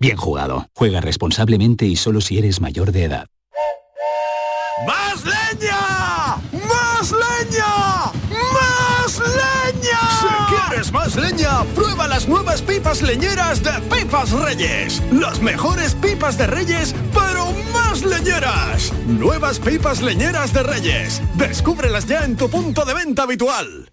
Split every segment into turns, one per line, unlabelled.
bien jugado. Juega responsablemente y solo si eres mayor de edad.
¡Más leña! ¡Más leña! ¡Más leña! Si quieres más leña, prueba las nuevas pipas leñeras de Pipas Reyes. Las mejores pipas de Reyes, pero más leñeras. Nuevas pipas leñeras de Reyes. Descúbrelas ya en tu punto de venta habitual.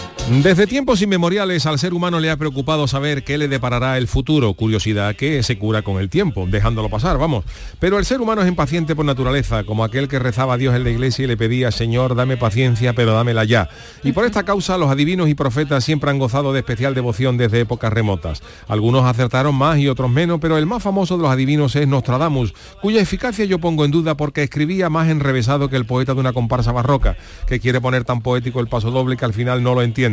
Desde tiempos inmemoriales al ser humano le ha preocupado saber qué le deparará el futuro, curiosidad que se cura con el tiempo, dejándolo pasar, vamos. Pero el ser humano es impaciente por naturaleza, como aquel que rezaba a Dios en la iglesia y le pedía, Señor, dame paciencia, pero dámela ya. Y por esta causa los adivinos y profetas siempre han gozado de especial devoción desde épocas remotas. Algunos acertaron más y otros menos, pero el más famoso de los adivinos es Nostradamus, cuya eficacia yo pongo en duda porque escribía más enrevesado que el poeta de una comparsa barroca, que quiere poner tan poético el paso doble que al final no lo entiende.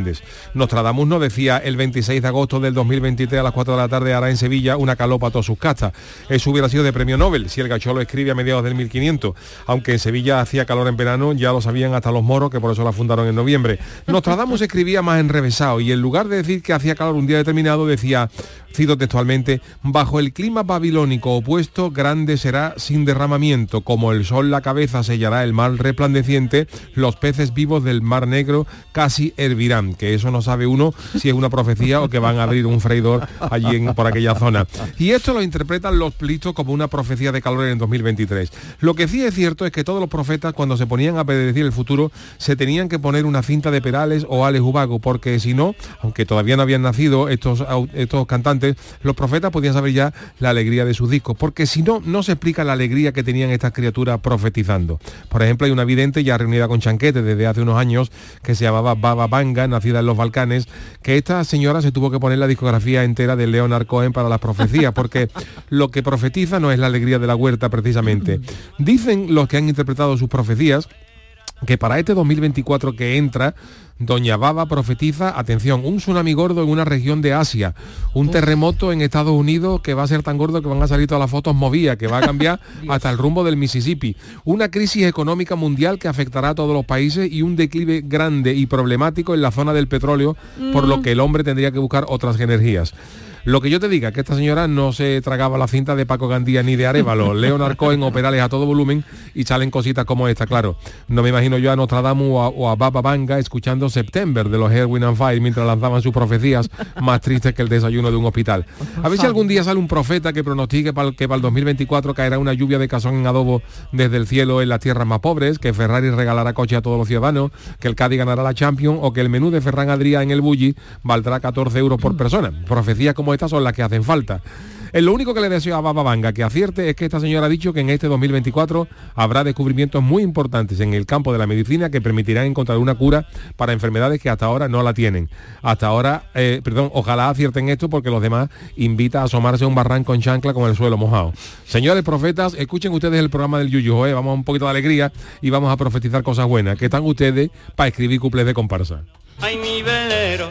Nostradamus no decía el 26 de agosto del 2023 a las 4 de la tarde hará en Sevilla una calopa a todas sus castas. Eso hubiera sido de premio Nobel si el gachó lo escribe a mediados del 1500. Aunque en Sevilla hacía calor en verano, ya lo sabían hasta los moros, que por eso la fundaron en noviembre. Nostradamus escribía más enrevesado y en lugar de decir que hacía calor un día determinado, decía, cito textualmente, bajo el clima babilónico opuesto, grande será sin derramamiento, como el sol la cabeza sellará el mar resplandeciente, los peces vivos del mar negro casi hervirán que eso no sabe uno si es una profecía o que van a abrir un freidor allí en, por aquella zona. Y esto lo interpretan los plistos como una profecía de calor en 2023. Lo que sí es cierto es que todos los profetas cuando se ponían a predecir el futuro se tenían que poner una cinta de Perales o Alex Ubago, porque si no, aunque todavía no habían nacido estos, estos cantantes, los profetas podían saber ya la alegría de sus discos, porque si no, no se explica la alegría que tenían estas criaturas profetizando. Por ejemplo, hay una vidente ya reunida con Chanquete desde hace unos años que se llamaba Baba Banga, nacida en los Balcanes, que esta señora se tuvo que poner la discografía entera de Leonard Cohen para las profecías, porque lo que profetiza no es la alegría de la huerta precisamente. Dicen los que han interpretado sus profecías que para este 2024 que entra, Doña Baba profetiza, atención, un tsunami gordo en una región de Asia, un terremoto en Estados Unidos que va a ser tan gordo que van a salir todas las fotos movidas, que va a cambiar hasta el rumbo del Mississippi, una crisis económica mundial que afectará a todos los países y un declive grande y problemático en la zona del petróleo, por lo que el hombre tendría que buscar otras energías. Lo que yo te diga, que esta señora no se tragaba la cinta de Paco Gandía ni de Arevalo, Leonard Cohen o Perales a todo volumen y salen cositas como esta, claro. No me imagino yo a Nostradamus o a, o a Baba Vanga escuchando September de los Erwin and Fire mientras lanzaban sus profecías más tristes que el desayuno de un hospital. A ver si algún día sale un profeta que pronostique para que para el 2024 caerá una lluvia de casón en adobo desde el cielo en las tierras más pobres, que Ferrari regalará coche a todos los ciudadanos, que el Cádiz ganará la Champions o que el menú de Ferran Adrià en el Bulli valdrá 14 euros por persona. Profecías como estas son las que hacen falta. Eh, lo único que le deseo a Baba Vanga que acierte es que esta señora ha dicho que en este 2024 habrá descubrimientos muy importantes en el campo de la medicina que permitirán encontrar una cura para enfermedades que hasta ahora no la tienen. Hasta ahora, eh, perdón, ojalá acierten esto porque los demás invita a asomarse a un barranco en chancla con el suelo mojado. Señores profetas, escuchen ustedes el programa del Yuyu, vamos a un poquito de alegría y vamos a profetizar cosas buenas. ¿Qué están ustedes para escribir cuples de comparsa?
Ay, mi velero,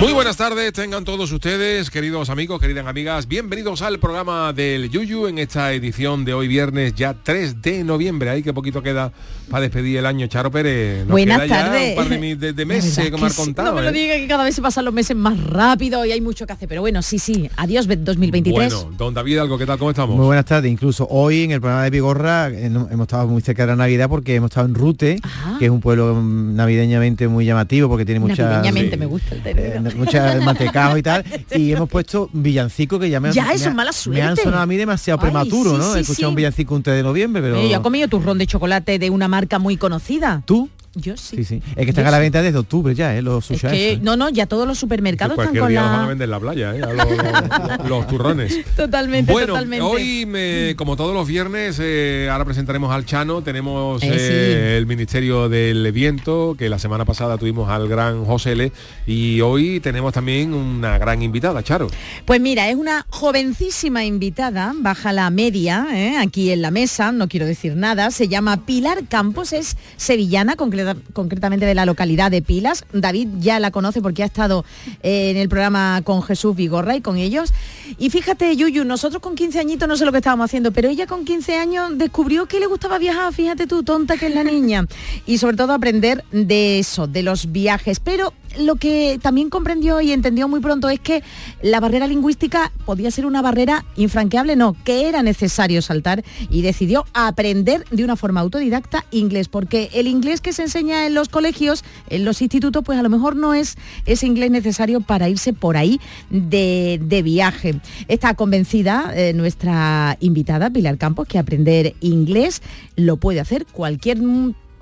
Muy buenas tardes, tengan todos ustedes, queridos amigos, queridas amigas, bienvenidos al programa del Yuyu en esta edición de hoy viernes, ya 3 de noviembre. Ahí que poquito queda para despedir el año. Charo Pérez, nos
Buenas
queda ya
tardes.
un par de, de- de meses, como
que
ha
sí.
contado.
No me lo
¿eh?
diga que cada vez se pasan los meses más rápido y hay mucho que hacer. Pero bueno, sí, sí. Adiós 2023.
Bueno, don David Algo, ¿qué tal? ¿Cómo estamos?
Muy buenas tardes. Incluso hoy en el programa de Vigorra hemos estado muy cerca de la Navidad porque hemos estado en Rute, que es un pueblo navideñamente muy llamativo porque tiene muchas
Navideñamente me gusta el término.
eh, muchas mantecados y tal. Y hemos puesto villancico que ya me,
Ya, eso
han sonado a mí demasiado
Ay,
prematuro,
sí,
¿no?
sí,
He escuchado
sí.
un villancico un 3 de noviembre, pero...
Eh, yo he comido turrón de chocolate de una marca muy conocida.
¿Tú?
Yo sí.
Sí, sí. Es que están
Yo
a la
sí.
venta desde octubre ya, ¿eh? Los
Es
sushas.
que,
¿eh?
no, no, ya todos los supermercados están con
día los van a
la...
vender en la playa, ¿eh? A los, los- los turrones.
Totalmente,
Bueno,
totalmente.
hoy, me- como todos los viernes, eh, ahora presentaremos al Chano. Tenemos
Eh,
eh, el Ministerio del Viento, que la semana pasada tuvimos al gran José L. Y hoy tenemos también una gran invitada, Charo.
Pues mira, es una jovencísima invitada, baja la media, ¿eh? aquí en la mesa, no quiero decir nada, se llama Pilar Campos, es sevillana, concreta- concretamente de la localidad de Pilas. David ya la conoce porque ha estado eh, en el programa con Jesús Vigorra y con ellos. Y fíjate, Yuyu, nosotros con 15 añitos no sé lo que estábamos haciendo, pero ella con 15 años descubrió que le gustaba viajar, fíjate tú, tonta que es la niña. Y sobre todo aprender de eso, de los viajes. Pero lo que también comprendió y entendió muy pronto es que la barrera lingüística podía ser una barrera infranqueable, no, que era necesario saltar y decidió aprender de una forma autodidacta inglés, porque el inglés que se enseña en los colegios, en los institutos, pues a lo mejor no es ese inglés necesario para irse por ahí de, de viaje. Está convencida eh, nuestra invitada, Pilar Campos, que aprender inglés lo puede hacer cualquier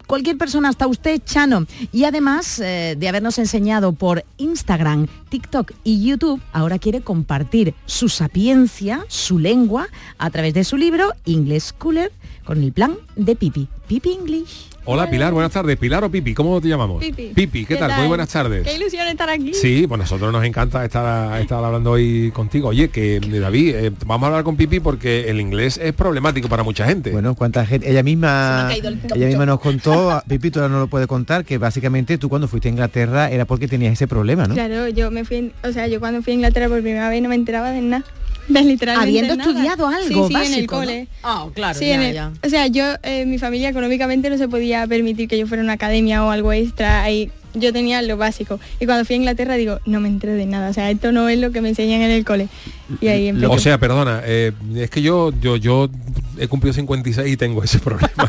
cualquier persona, hasta usted, Chano. Y además eh, de habernos enseñado por Instagram, TikTok y YouTube, ahora quiere compartir su sapiencia, su lengua, a través de su libro English Cooler con el plan de Pipi. Pipi English.
Hola Pilar, buenas tardes. Pilar o Pipi, ¿cómo te llamamos?
Pipi.
¿qué, tal? Muy buenas tardes.
Qué ilusión estar aquí.
Sí, pues nosotros nos encanta estar, estar hablando hoy contigo. Oye, que eh, David, eh, vamos a hablar con Pipi porque el inglés es problemático para mucha gente.
Bueno, cuánta gente. Ella misma, ella misma nos contó, a- Pipi, tú ahora no lo puede contar, que básicamente tú cuando fuiste a Inglaterra era porque tenías ese problema, ¿no?
Claro, yo me fui, o sea, yo cuando fui a Inglaterra por primera vez no me enteraba de nada. Literalmente
Habiendo
nada.
estudiado algo
sí, sí, en el
básico, ¿no?
cole.
Ah, claro,
Sí,
ya,
en el-
ya.
O sea, yo, eh, mi familia económicamente no se podía permitir que yo fuera a una academia o algo extra. Ahí yo tenía lo básico. Y cuando fui a Inglaterra digo, no me entero de nada. O sea, esto no es lo que me enseñan en el cole. Y ahí empecé.
O sea, perdona, eh, es que yo, yo, yo he cumplido 56 y tengo ese problema.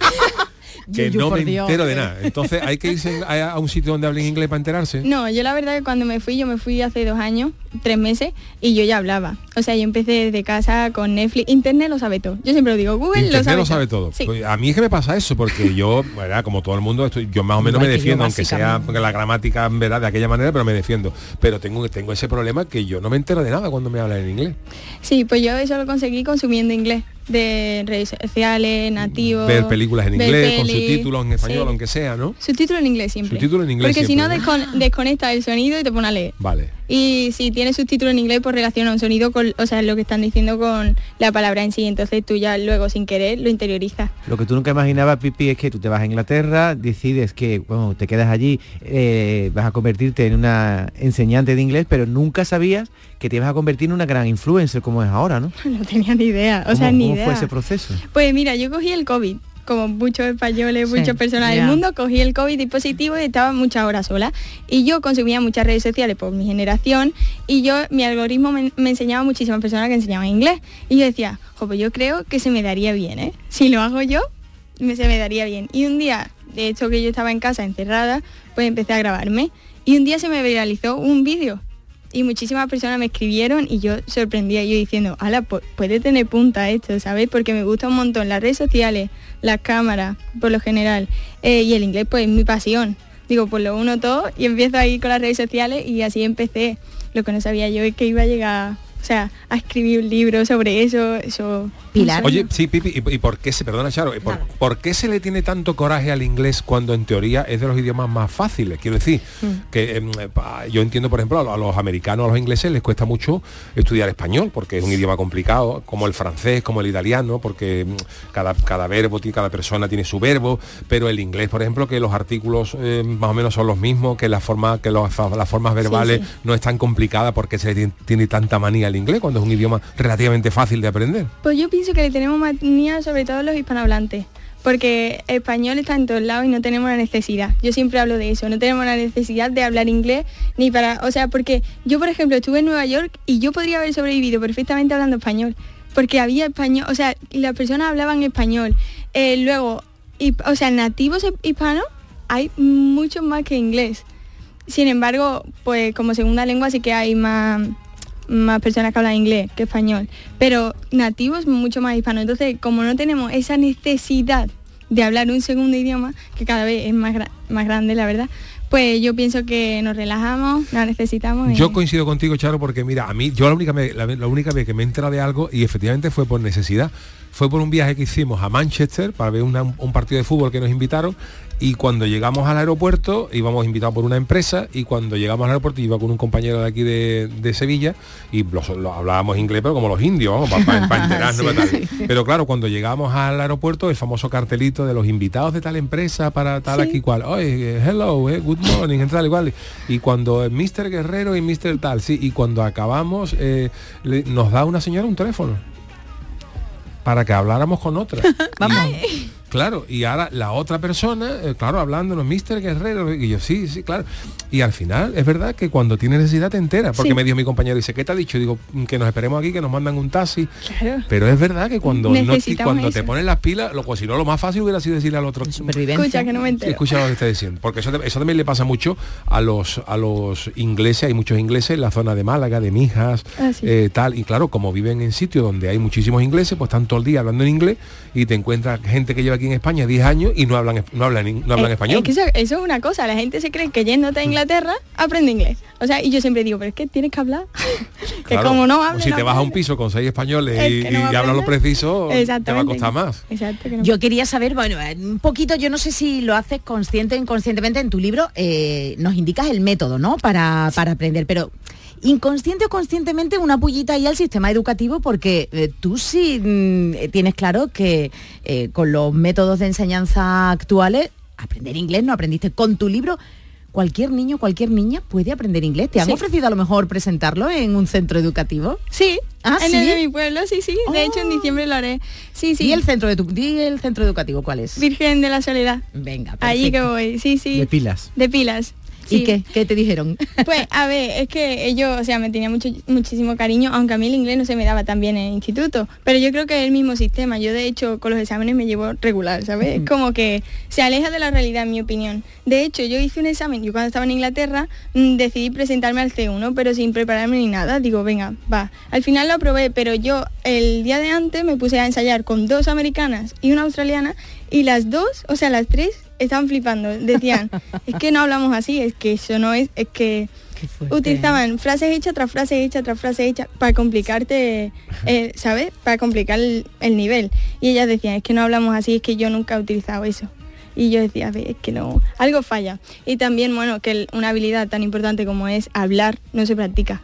que
Yuyu,
no me
Dios.
entero de nada. Entonces hay que irse a, a un sitio donde hablen inglés para enterarse.
No, yo la verdad que cuando me fui, yo me fui hace dos años, tres meses, y yo ya hablaba. O sea, yo empecé desde casa con Netflix, Internet lo sabe todo. Yo siempre lo digo, Google
Internet
lo sabe,
lo sabe todo.
Sí.
Pues a mí es que me pasa eso, porque yo, ¿verdad? como todo el mundo, estoy, yo más o menos
Igual
me defiendo, aunque sea porque la gramática en verdad de aquella manera, pero me defiendo. Pero tengo, tengo ese problema que yo no me entero de nada cuando me hablan en inglés.
Sí, pues yo eso lo conseguí consumiendo inglés, de redes sociales, nativos.
Ver películas en inglés, con subtítulos en español,
sí.
aunque sea, ¿no?
Subtítulo en inglés siempre.
Subtítulo en inglés
Porque si no descon- desconecta el sonido y te pone a leer.
Vale.
Y si tienes subtítulo en inglés, pues relaciona un sonido con, o sea, lo que están diciendo con la palabra en sí. Entonces tú ya luego sin querer lo interiorizas.
Lo que tú nunca imaginabas, Pipi, es que tú te vas a Inglaterra, decides que, bueno, te quedas allí, eh, vas a convertirte en una enseñante de inglés, pero nunca sabías que te ibas a convertir en una gran influencer como es ahora, ¿no?
No tenía ni idea. O
¿Cómo,
sea, ni
cómo
idea.
fue ese proceso?
Pues mira, yo cogí el COVID como muchos españoles,
Sí,
muchas personas del mundo, cogí el COVID y positivo y estaba muchas horas sola. Y yo consumía muchas redes sociales por mi generación y yo, mi algoritmo me, me enseñaba muchísimas personas que enseñaban inglés. Y yo decía, jo, pues yo creo que se me daría bien, ¿eh? Si lo hago yo, me, se me daría bien. Y un día, de hecho que yo estaba en casa encerrada, pues empecé a grabarme. Y un día se me viralizó un vídeo y muchísimas personas me escribieron y yo sorprendía yo diciendo, ala, pu- puede tener punta esto, ¿sabes? Porque me gusta un montón las redes sociales, las cámaras, por lo general, eh, y el inglés pues es mi pasión. Digo, pues lo uno todo y empiezo ahí con las redes sociales y así empecé. Lo que no sabía yo es que iba a llegar, o sea, a escribir un libro sobre eso, eso...
Pilar.
Oye, sí, Pipi, ¿y, y por qué se, perdona Charo, ¿y por, por qué se le tiene tanto coraje al inglés cuando en teoría es de los idiomas más fáciles? Quiero decir,
Mm.
que em, yo entiendo, por ejemplo, a los- americanos, a los ingleses les cuesta mucho estudiar español, porque es un idioma complicado, como el francés, como el italiano, porque mm, cada, cada verbo, cada persona tiene su verbo, pero el inglés, por ejemplo, que los artículos eh, más o menos son los mismos, que la forma, que los- las formas verbales
sí.
no es tan complicada porque se le tiene, tiene tanta manía al inglés cuando es un idioma relativamente fácil de aprender.
Pues yo pienso que le tenemos manía sobre todo los hispanohablantes, porque español está en todos lados y no tenemos la necesidad. Yo siempre hablo de eso, no tenemos la necesidad de hablar inglés ni para, o sea, porque yo por ejemplo estuve en Nueva York y yo podría haber sobrevivido perfectamente hablando español, porque había español, o sea, las personas hablaban español. Eh, luego, y, o sea, nativos hispanos hay muchos más que inglés. Sin embargo, pues como segunda lengua sí que hay más, más personas que hablan inglés que español, pero nativos mucho más hispanos. Entonces, como no tenemos esa necesidad de hablar un segundo idioma, que cada vez es más, más grande, la verdad, pues yo pienso que nos relajamos, la necesitamos.
Yo coincido contigo, Charo, porque mira, a mí, yo la única, vez, la, la única vez que me he enterado de algo, y efectivamente fue por necesidad, fue por un viaje que hicimos a Manchester para ver una- un partido de fútbol que nos invitaron, y cuando llegamos al aeropuerto, íbamos invitados por una empresa, y cuando llegamos al aeropuerto iba con un compañero de aquí de, de Sevilla, y los- lo hablábamos inglés, pero como los indios, vamos, para, enterarnos.
Sí, sí.
Pero claro, cuando llegamos al aeropuerto, el famoso cartelito de los invitados de tal empresa para tal aquí cual, oye, hello, eh, good morning, tal y cual. Y cuando eh, Mr. Guerrero y Mr. tal, sí, y cuando acabamos, eh, le- nos da una señora un teléfono para que habláramos con otra. Claro, y ahora la otra persona, eh, claro, hablándonos, Mr. Guerrero, y yo, sí, sí, claro. Y al final, es verdad que cuando tiene necesidad te entera, porque
Sí.
me dijo mi compañero, dice, ¿qué te ha dicho? Digo, "Mm, que nos esperemos aquí, que nos mandan un taxi.
Claro.
Pero es verdad que cuando, no cuando te
eso.
pones las pilas, lo, pues si no, lo más fácil hubiera sido decirle al otro.
Escucha, que no me entero.
Escucha lo que está diciendo. Porque eso, eso también le pasa mucho a los, a los ingleses, hay muchos ingleses en la zona de Málaga, de Mijas,
Ah, sí.
eh, tal. Y claro, como viven en sitios donde hay muchísimos ingleses, pues están todo el día hablando en inglés y te encuentras gente que lleva aquí en España 10 años y no hablan, no hablan, no hablan español.
Es que eso, eso es una cosa, la gente se cree que yéndote a Inglaterra aprende inglés. O sea, y yo siempre digo, pero es que tienes que hablar. que
Claro,
como no
o
hables.
si
no
te vas a un piso con seis españoles
Es
y,
no
y hablas lo preciso, te va a costar más.
Exacto, que no-
Yo quería saber, bueno, eh, un poquito, yo no sé si lo haces consciente o inconscientemente en tu libro, eh, nos indicas el método, ¿no? Para, para aprender, pero inconsciente o conscientemente una pullita ahí al sistema educativo porque eh, tú sí mm, eh, tienes claro que eh, con los métodos de enseñanza actuales, aprender inglés no aprendiste. Con tu libro, cualquier niño, cualquier niña puede aprender inglés. ¿Te han
Sí.
ofrecido a lo mejor presentarlo en un centro educativo?
Sí,
Ah,
en
¿sí?
el de mi pueblo, sí, sí. De hecho, en diciembre lo haré. Sí, sí.
¿Y el centro, de tu, di el centro educativo cuál es?
Virgen de la Soledad.
Venga,
Allí que
perfecto.
voy, sí, sí.
De pilas.
De pilas.
¿Y qué? ¿Qué te dijeron?
Pues a ver, es que ellos, o sea, me tenía mucho, muchísimo cariño, aunque a mí el inglés no se me daba tan bien en el instituto. Pero yo creo que es el mismo sistema. Yo de hecho con los exámenes me llevo regular, ¿sabes? Es como que se aleja de la realidad, en mi opinión. De hecho, yo hice un examen, yo cuando estaba en Inglaterra, mm, decidí presentarme al C1, pero sin prepararme ni nada. Digo, venga, va. Al final lo aprobé, pero yo el día de antes me puse a ensayar con dos americanas y una australiana, y las dos, o sea, las tres, estaban flipando. Decían, es que no hablamos así, es que eso no es, es que utilizaban frases hechas tras frases hechas tras frases hechas para complicarte, eh, ¿sabes? Para complicar el, el nivel. Y ellas decían, es que no hablamos así, es que yo nunca he utilizado eso. Y yo decía, es que no, algo falla. Y también, bueno, que el- una habilidad tan importante como es hablar no se practica.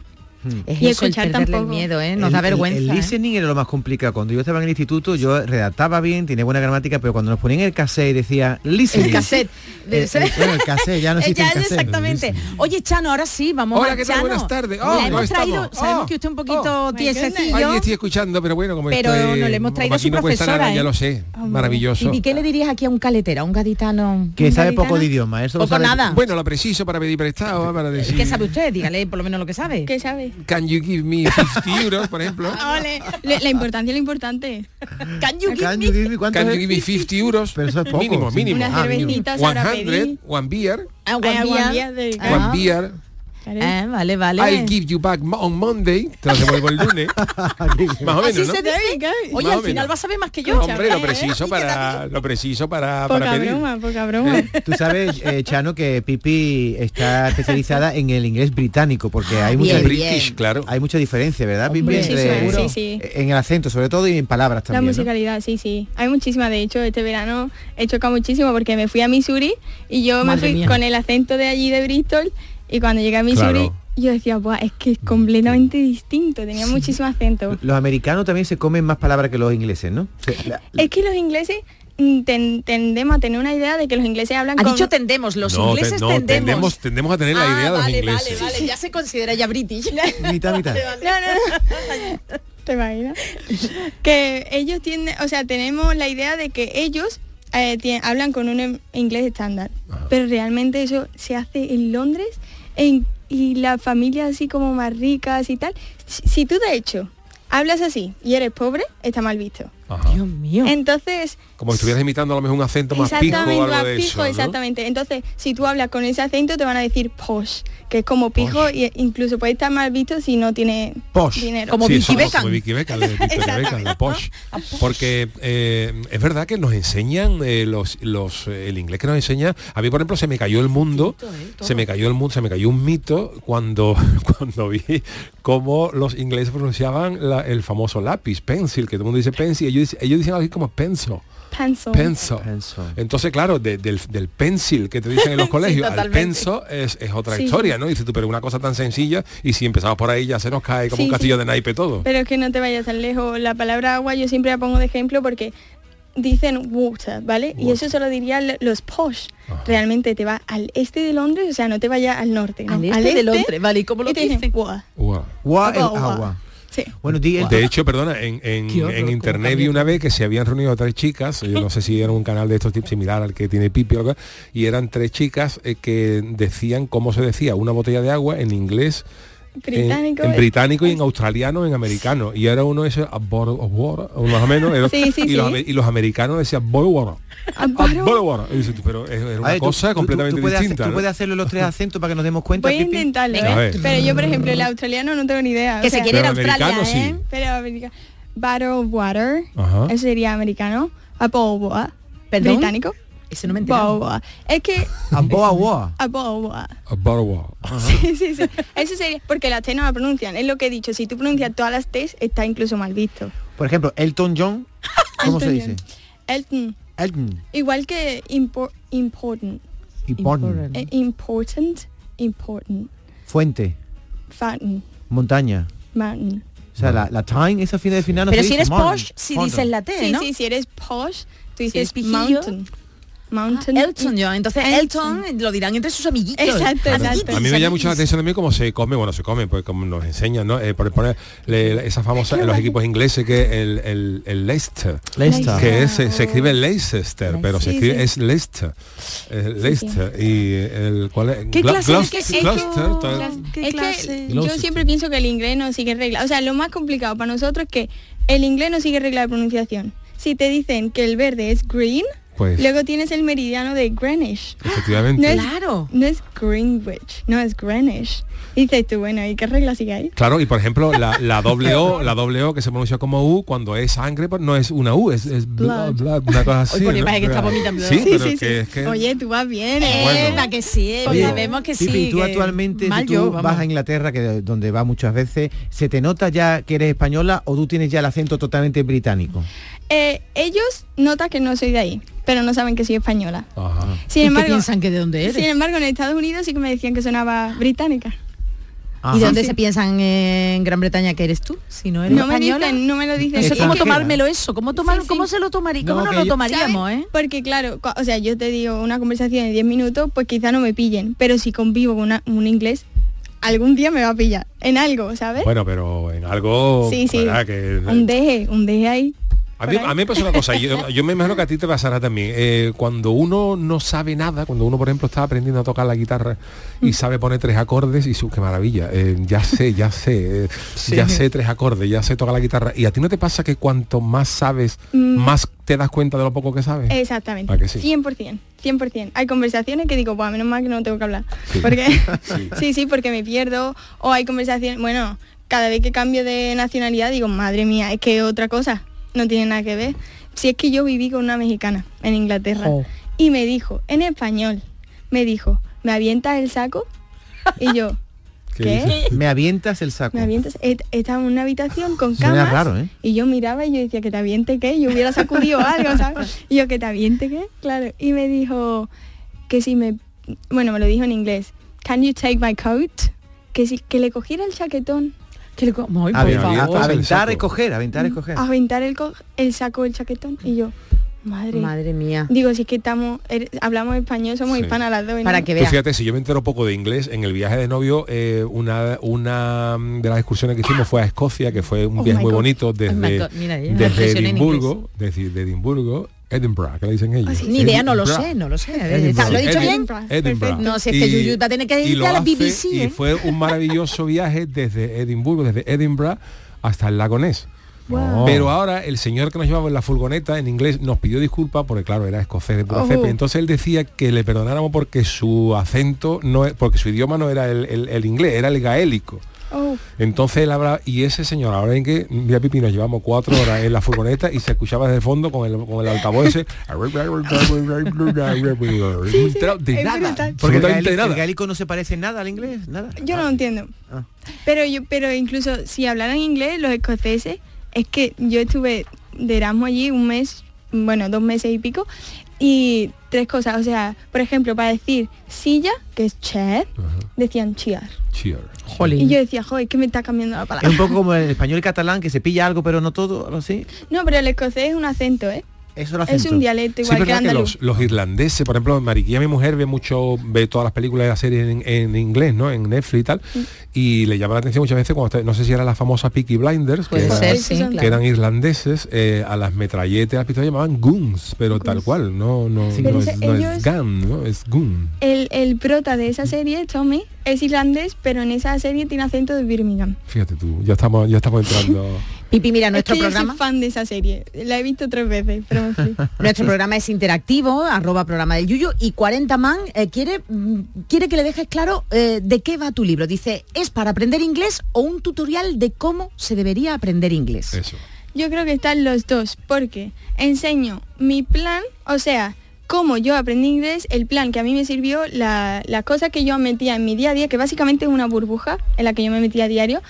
Es
y
eso, el
escuchar
el
tampoco.
miedo, ¿eh? Nos
El-
da
el-
vergüenza.
El,
¿eh?
listening era lo más complicado. Cuando yo estaba en el instituto, yo redactaba bien, tenía buena gramática, pero cuando nos ponían el cassette y decía listening.
El cassette.
Eh, eh, bueno, el cassette, ya no existe
Ya,
el cassette.
Exactamente. Oye, Chano, ahora sí, vamos
Hola,
a
¿qué tal?
Chano.
Buenas tardes. Oh,
Le
¿cómo
hemos traído,
estamos?
sabemos
Oh,
que usted un poquito
My
tiesecillo.
Ay, estoy escuchando, pero bueno, como
Pero
estoy-
no le hemos traído a su profesora,
nada,
¿eh?
ya lo sé. Maravilloso.
¿Y qué le dirías aquí a un caletero, a un gaditano?
Que sabe poco de idioma, eso
Poco nada.
Bueno, lo preciso para pedir prestado, para decir...
¿Qué sabe usted? Dígale por lo menos lo que sabe.
¿Qué sabe?
Can you give me 50 euros, por ejemplo?
Le- la importancia es lo importante.
Can you
Can you give me cuánto
Can you give me 50 euros?
Pero eso es poco.
Mínimo, mínimo.
Una
Ah, mínimo.
cervecita sabrá
100,
pedir.
one beer,
Ah, one beer.
you.
Ah.
one beer.
Eh, vale, vale.
I'll give you back on Monday. Te lo devuelvo el lunes. Más o
Así
menos, ¿no?
se dice. Oye,
Más
al final vas a ver más que yo.
Hombre, lo
¿eh?
preciso para lo preciso para, para
Poca
pedir.
broma, poca broma.
Tú sabes, eh, Chano, que Pipi está especializada en el inglés británico, porque hay mucha,
bien,
British, claro.
hay mucha diferencia, ¿verdad, Pipi?
Sí, sí, sí.
En el acento, sobre todo, y en palabras
La
también. ¿no?
musicalidad, sí, sí. Hay muchísima. De hecho, este verano he chocado muchísimo porque me fui a Missouri y yo me fui
mía.
con el acento de allí de Bristol y cuando llegué a Missouri
Claro.
yo decía, Buah, es que es completamente distinto, tenía muchísimo acento.
Los americanos también se comen más palabras que los ingleses, ¿no? La-
Es que los ingleses mm, ten- tendemos a tener una idea de que los ingleses hablan
Ha
con...
dicho tendemos, los
no,
ingleses
no,
tendemos.
tendemos, tendemos a tener la
Ah,
idea de los
vale,
ingleses.
Vale, vale, ya se considera ya british.
mitad, mitad.
No, no, no. ¿Te imaginas? Que ellos tienen, o sea, tenemos la idea de que ellos eh, hablan con un em- inglés estándar, pero realmente eso se hace en Londres en- y las familias así como más ricas y tal. Si, si tú de hecho hablas así y eres pobre, está mal visto.
Ajá.
Dios mío.
Entonces,
Como si estuvieras imitando a lo mejor un acento más pijo o algo
más
de
pijo,
eso. ¿no?
exactamente. Entonces, si tú hablas con ese acento, te van a decir posh, que es como pijo y incluso puede estar mal visto si no tiene
Posh.
dinero.
Como
sí,
Vicky
somos
Beckham.
como Vicky Beckham, de Posh. Porque eh, es verdad que nos enseñan eh, los, los eh, el inglés que nos enseña. A mí, por ejemplo, se me cayó el mundo, se me cayó el mundo, se me cayó un mito cuando, cuando vi cómo los ingleses pronunciaban la- el famoso lápiz, pencil, que todo el mundo dice pencil, ellos, ellos dicen algo así como pencil.
Pencil.
Penso.
Penso.
Entonces, claro, de- del, del pencil que te dicen en los colegios al penso es, es otra
Sí.
historia, ¿no? Dices tú, pero una cosa tan sencilla y si empezamos por ahí ya se nos cae como
Sí,
un castillo
sí.
de naipe todo.
Pero es que no te vayas tan lejos. La palabra agua yo siempre la pongo de ejemplo porque dicen water, ¿vale? Y eso solo dirían los posh. Realmente te va al este de Londres, o sea, no te vaya al norte, ¿no?
Al este de Londres, vale, ¿y cómo lo
te dicen?
dicen?
Wa.
Wow.
Gua el
Agua, agua.
agua.
Sí.
Bueno, di el-
De hecho, perdona, en, en-
Qué horror,
en
cómo
internet vi una vez que se habían reunido tres chicas, yo no sé si era un canal de estos tipos similar al que tiene Pipi o algo, y eran tres chicas eh, que decían cómo se decía una botella de agua en inglés,
Británico.
en, británico y en australiano, en americano. Y era uno ese a bottle of water, o más o menos, era-
Sí, sí,
y, Los,
sí.
ame- y los americanos decían boil water.
A
a
bottle-
boil water. Y dices tú, pero es, es una
ver,
cosa
tú-
completamente
tú puedes hacer-
distinta.
tú
¿no?
puedes hacerlo los tres acentos para que nos demos cuenta,
Voy a intentarlo, ¿eh? Pero yo, por ejemplo, el australiano no tengo ni idea.
Que
o
se
sea,
quiere ir a Australia, ¿eh?
sí.
Pero americano. Bottle of water.
Ajá.
Eso sería americano. A bowl of water.
¿Perdón?
Británico.
Eso no me
water. Es que
A boa boa.
a. Sí, sí, sí. Eso sería porque las T no la pronuncian. Es lo que he dicho. Si tú pronuncias todas las T, está incluso mal visto.
Por ejemplo, Elton John, ¿cómo se dice?
Elton.
Elton.
Igual que impor- important.
Important.
Eh, important. Important.
Fuente.
Fountain.
Montaña.
Mountain.
O sea, la, la time, esa final de final no
Pero
se
si
dice
eres
mountain,
posh, si dices la T,
Sí,
¿no?
sí, si eres posh, tú
Si
dices
eres pijillo.
Mountain. Mountain.
Elton John. Entonces Elton lo dirán entre sus amiguitos.
Exacto,
A mí me llama mucho la atención también cómo se come, bueno, se come, pues como nos enseñan, ¿no? Eh, por poner esa famosa en los equipos ingleses que el, el, el Leicester.
Leicester.
Que es, se, se escribe Leicester, pero se escribe
sí.
es Leicester. Eh, Leicester. Y el cuál es
¿Qué clase
Gloucester,
quesito?
Gloucester,
¿Qué
es
clase?
que yo siempre pienso que el inglés no sigue regla. O sea, lo más complicado para nosotros es que el inglés no sigue regla de pronunciación. Si te dicen que el verde es green,
Pues
luego tienes el meridiano de Greenwich.
efectivamente.
No es,
Claro.
no es Greenwich, no es Greenwich. Y dices tú, bueno, ¿y qué regla sigue ahí?
Claro, y por ejemplo, la, la doble O, la doble O que se pronuncia como U, cuando es sangre, pues no es una U, es, es blood,
Blood.
blood, una cosa así.
Imagen que está vomitando.
Sí,
Sí,
pero
sí,
que
sí.
es que...
Oye, tú vas bien.
Eh,
Bueno.
que sí, eh,
Oye,
vemos que sí.
Pipi, tú
que
actualmente, si tú
yo,
vas a Inglaterra, que donde va muchas veces, ¿se te nota ya que eres española o tú tienes ya el acento totalmente británico?
Eh, ellos notan que no soy de ahí, pero no saben que soy española.
Ajá.
¿Y
Sin
qué
embargo,
piensan que de dónde eres?
sin embargo, en Estados Unidos sí que me decían que sonaba británica.
¿Y
Sí,
dónde
sí.
se piensan en Gran Bretaña que eres tú? Si no eres
No me
española.
dicen, no me lo dicen.
No sé
Es
cómo tomármelo eso, cómo, tomar,
Sí, sí.
cómo se lo tomaría, cómo
No,
lo
yo-
tomaríamos,
¿Sabes?
¿eh?
Porque claro, o sea, yo te digo una conversación de 10 minutos, pues quizá no me pillen, pero si convivo con una- un inglés, algún día me va a pillar en algo, ¿sabes?
Bueno, pero en algo...
sí, sí.
Que,
Un deje, un deje ahí.
A mí, a mí me pasa una cosa, yo, yo me imagino que a ti te pasará también. Eh, cuando uno no sabe nada, cuando uno, por ejemplo, está aprendiendo a tocar la guitarra y sabe poner tres acordes, y su, qué maravilla, eh, ya sé, ya sé, eh,
Sí.
ya sé tres acordes, ya sé tocar la guitarra. ¿Y a ti no te pasa que cuanto más sabes,
Mm.
más te das cuenta de lo poco que sabes?
Exactamente.
¿A que sí?
100%, 100%. Hay conversaciones que digo, pues menos mal que no tengo que hablar. Porque sí. sí, porque me pierdo. O hay conversaciones, bueno, cada vez que cambio de nacionalidad digo, madre mía, es que otra cosa, no tiene nada que ver. Si es que yo viví con una mexicana en Inglaterra
Jo.
y me dijo, en español, me dijo, ¿me avientas el saco? Y yo, ¿qué?
Me avientas el saco.
Me avientas, et- estaba en una habitación con camas
raro, ¿eh?
y yo miraba y yo decía que te aviente qué, yo hubiera sacudido algo, ¿sabes? Y yo que te aviente qué, claro. Y me dijo que si me, bueno, me lo dijo en inglés, can you take my coat? Que si que le cogiera el chaquetón,
Que le co- Ay, por
Aventar,
favor.
aventar y coger, aventar y
Mm.
coger.
aventar el, co- el saco del chaquetón y yo, madre,
Madre mía.
digo si es que estamos, er- hablamos español, somos
Sí.
hispanas las dos. ¿no?
Para que
Tú
veas.
fíjate, si yo me entero poco de inglés, en el viaje de novio, eh, una, una de las excursiones que hicimos fue a Escocia, que fue un
Oh
viaje
my
muy
God.
bonito
Oh
desde,
God, mira, ya,
desde
expresión en
Edimburgo, desde de Edimburgo, Edinburgh, ¿qué le dicen ellos?
Ni idea, no lo sé, no lo sé.
Edinburgh.
¿Lo he dicho bien?
Edinburgh.
No, si es que Yuyu va a tener que ir a la BBC.
y
¿eh?
fue un maravilloso viaje desde Edimburgo, desde Edinburgh hasta el lago Ness.
Wow.
Pero ahora el señor que nos llevaba en la furgoneta en inglés nos pidió disculpas porque claro era escocés de pura
Oh.
cepa. Entonces él decía que le perdonáramos porque su acento no es, porque su idioma no era el, el- el inglés, era el gaélico.
Oh,
Entonces él habrá, y ese señor, ahora en que, mira Pipi, nos llevamos cuatro horas en la furgoneta y se escuchaba desde el fondo con el, con el altavoz ese. de
es
nada.
brutal.
Porque el gaélico no se parece nada al inglés, nada.
yo no lo entiendo.
Ah.
Pero yo, pero incluso si hablaran inglés, los escoceses, es que yo estuve de Erasmus allí un mes, bueno, dos meses y pico, y tres cosas, o sea, por ejemplo, para decir silla, que es chair, decían cheer.
Cheer.
Y yo decía, joder, que me está cambiando la
Es
palabra.
un poco como el español y catalán, que se pilla algo pero no todo, algo así.
No, pero el escocés es un acento, ¿eh?
Eso lo
Es un dialecto
Sí,
igual que
verdad que
andaluz.
los, los irlandeses, por ejemplo, Mariquilla, mi mujer, ve mucho, ve todas las películas de la serie en, en inglés, ¿no? En Netflix y tal.
Mm.
Y le llama la atención muchas veces cuando no sé si era la famosa Peaky Blinders, que, era-
ser, sí,
que
claro.
eran irlandeses, eh, a las metralletas, las pistolas llamaban guns, pero tal cual, no, no,
Sí.
es, no es gun, ¿no? Es gun.
El, el prota de esa serie, Tommy, es irlandés, pero en esa serie tiene acento de Birmingham.
Fíjate tú, ya estamos, ya estamos entrando.
Pipi, mira, nuestro
es que yo
programa.
soy fan de esa serie. La he visto tres veces, pero me flipa.
Nuestro programa es interactivo, arroba programa del Yuyu, y 40 Man eh, quiere, mm, quiere que le dejes claro eh, de qué va tu libro. Dice, ¿es para aprender inglés o un tutorial de cómo se debería aprender inglés?
Eso.
Yo creo que están los dos, porque enseño mi plan, o sea, cómo yo aprendí inglés, el plan que a mí me sirvió, la- las cosas que yo metía en mi día a día, que básicamente es una burbuja en la que yo me metía a diario.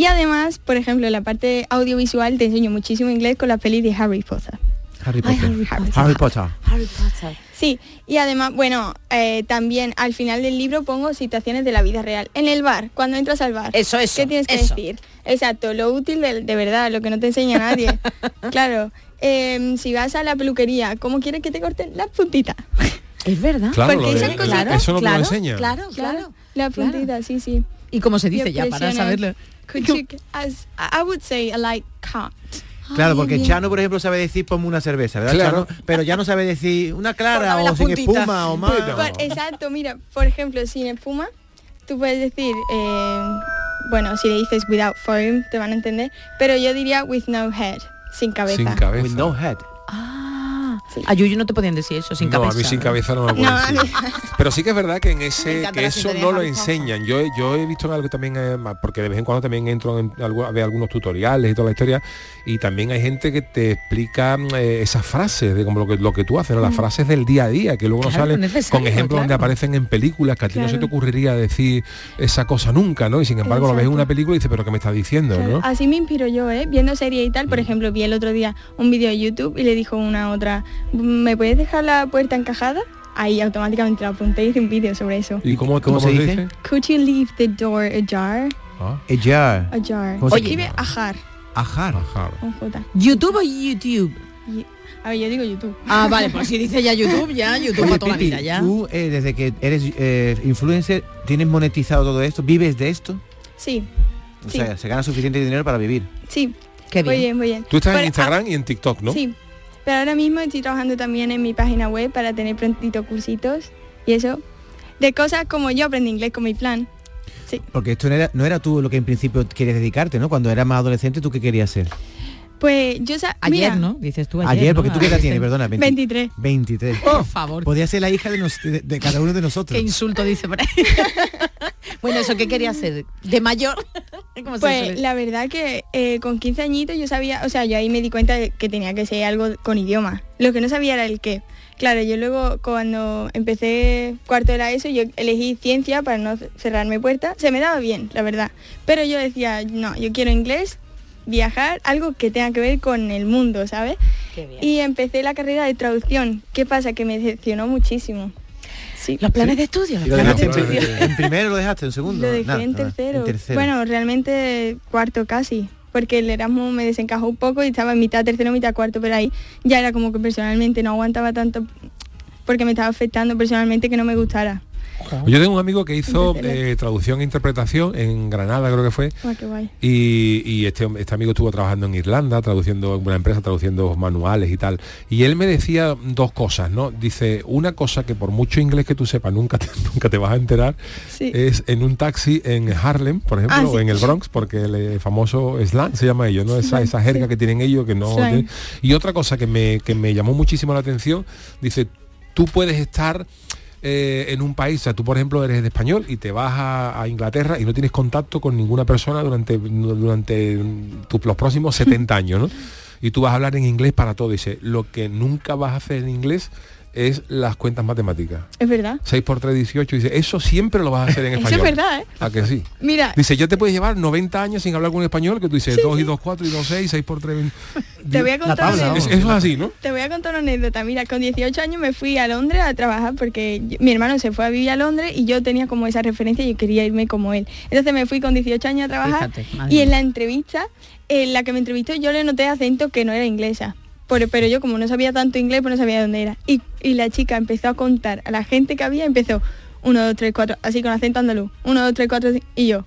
Y además, por ejemplo, en la parte audiovisual te enseño muchísimo inglés con la peli de Harry Potter.
Harry
Ay,
Potter.
Harry Potter.
Harry Potter.
Harry Potter.
Sí, y además, bueno, eh, también al final del libro pongo situaciones de la vida real. En el bar, cuando entras al bar.
Eso, eso,
¿Qué tienes que
eso.
decir? Exacto, lo útil de, de verdad, lo que no te enseña nadie. claro. em, si vas a la peluquería, ¿cómo quieres que te corten las puntitas?
Es verdad.
Claro,
Porque
lo de-
esas cosas-
eso no te lo
claro. Claro, claro.
La puntita, sí, sí.
¿Y cómo se dice ya para saberlo?
Could you- as- I would say I like.
Claro, porque. Chano, por ejemplo, sabe decir ponme una cerveza, ¿verdad?
Claro.
Chano? Pero ya no sabe decir una clara o sin espuma o más.
Por- exacto, mira, por ejemplo, sin espuma, tú puedes decir, eh, bueno, si le dices without foam, te van a entender, pero yo diría with no head, sin cabeza.
Sin cabeza.
With no head.
Ah, a Yuyu no te podían decir eso, sin
no,
cabeza.
a mí sin cabeza no me pueden
No,
decir. Pero sí que es verdad que en ese que eso no lo enseñan. Yo, yo he visto en algo también, eh, porque de vez en cuando también entro en algo- a ver algunos tutoriales y toda la historia, y también hay gente que te explica eh, esas frases de como lo que, lo que tú haces, ¿no? las frases del día a día, que luego no
Mm.
Salen con ejemplos donde aparecen en películas, que a ti no se te ocurriría decir esa cosa nunca, ¿no? Y sin embargo lo ves en una película y dices, pero ¿qué me estás diciendo?
Claro,
¿no?
Así me inspiro yo, ¿eh? Viendo series y tal. Por ejemplo, vi el otro día un vídeo de YouTube y le dijo una otra, ¿me puedes dejar la puerta encajada? ahí automáticamente lo apunté y hice un vídeo sobre eso.
¿Y cómo,
¿Cómo
cómo
se
se
dice?
dice?
Could you leave the door ajar?
Ah,
Ella.
Ajar.
¿Cómo se
Se escribe ajar
Ajar.
ajar.
¿YouTube o YouTube?
A ver, yo digo YouTube.
Ah, vale, pues si dice ya YouTube, ya YouTube
Oye,
para toda la vida, ya.
tú eh, desde que eres eh, influencer, ¿tienes monetizado todo esto? ¿Vives de esto?
Sí,
O
Sí.
sea, se gana suficiente dinero para vivir.
sí.
Qué
Muy
bien.
bien, muy bien.
Tú estás
Pero,
en Instagram y en TikTok, ¿no?
ah, Sí, pero ahora mismo estoy trabajando también en mi página web para tener prontito cursitos y eso. De cosas como yo aprendí inglés con mi plan. Sí.
Porque esto no era, no era tú lo que en principio querías dedicarte, ¿no? Cuando eras más adolescente, ¿tú qué querías ser?
Pues yo
Ayer,
mira,
¿no? Dices tú ayer.
Ayer,
¿no?
porque tú qué edad tienes, perdona. 20
23.
23.
Por favor.
Podría ser la hija de, nos- de- de cada uno de nosotros.
Qué insulto dice por ahí. bueno, eso qué quería hacer de mayor. ¿Cómo se
Pues la verdad que eh, con 15 añitos yo sabía, o sea, yo ahí me di cuenta de que tenía que ser algo con idioma. Lo que no sabía era el qué. Claro, yo luego cuando empecé cuarto de la ESO, yo elegí ciencia para no cerrarme puertas. Se me daba bien, la verdad. Pero yo decía, no, yo quiero inglés, viajar, algo que tenga que ver con el mundo, ¿sabes? Y empecé la carrera de traducción. ¿Qué pasa? Que me decepcionó muchísimo. Sí.
Los planes de estudio. los
¿Y lo
planes de
dejaste en,
estudio.
pri- en primero lo dejaste, en segundo?
Lo dejé
Nada,
en, tercero.
en tercero.
Bueno, realmente cuarto casi. Porque el Erasmus me desencajó un poco y estaba en mitad tercero, mitad cuarto, pero ahí ya era como que personalmente no aguantaba tanto porque me estaba afectando personalmente que no me gustara.
Yo tengo un amigo que hizo eh, traducción e interpretación en Granada, creo que fue.
Qué guay.
Y, y este, este amigo estuvo trabajando en Irlanda, traduciendo en una empresa, traduciendo manuales y tal. Y él me decía dos cosas, ¿no? Dice, una cosa que por mucho inglés que tú sepas nunca te, nunca te vas a enterar,
Sí.
es en un taxi en Harlem, por ejemplo,
Ah,
o
sí.
en el Bronx, porque el eh, famoso slang se llama ello, ¿no? Esa, esa jerga
sí.
que tienen ellos que no... Y otra cosa que me, que me llamó muchísimo la atención, dice, tú puedes estar eh, en un país, o sea, tú por ejemplo eres de español y te vas a, a Inglaterra y no tienes contacto con ninguna persona durante, durante tu- los próximos 70 años, ¿no? Y tú vas a hablar en inglés para todo. Dice, lo que nunca vas a hacer en inglés es las cuentas matemáticas.
Es verdad.
6 por 3, 18. Dice, eso siempre lo vas a hacer en
Eso
español.
es verdad, ¿eh?
¿A que sí?
Mira,
Dice, ya te puedes llevar 90 años sin hablar con un español, que tú dices
Sí,
2 y
sí.
2, 4 y 2, 6, 6 por 3.
te voy a contar
tabla,
una-
vamos.
Eso es así, ¿no?
Te voy a contar una anécdota. Mira, con 18 años me fui a Londres a trabajar porque yo- mi hermano se fue a vivir a Londres y yo tenía como esa referencia y yo quería irme como él. Entonces me fui con 18 años a trabajar
Fíjate,
y en la entrevista, en la que me entrevistó, yo le noté acento que no era inglesa. Por- pero yo como no sabía tanto inglés, pues no sabía dónde era. Y, y la chica empezó a contar a la gente que había, empezó 1, 2, 3, 4, así con acento andaluz. 1, 2, 3, 4, y yo.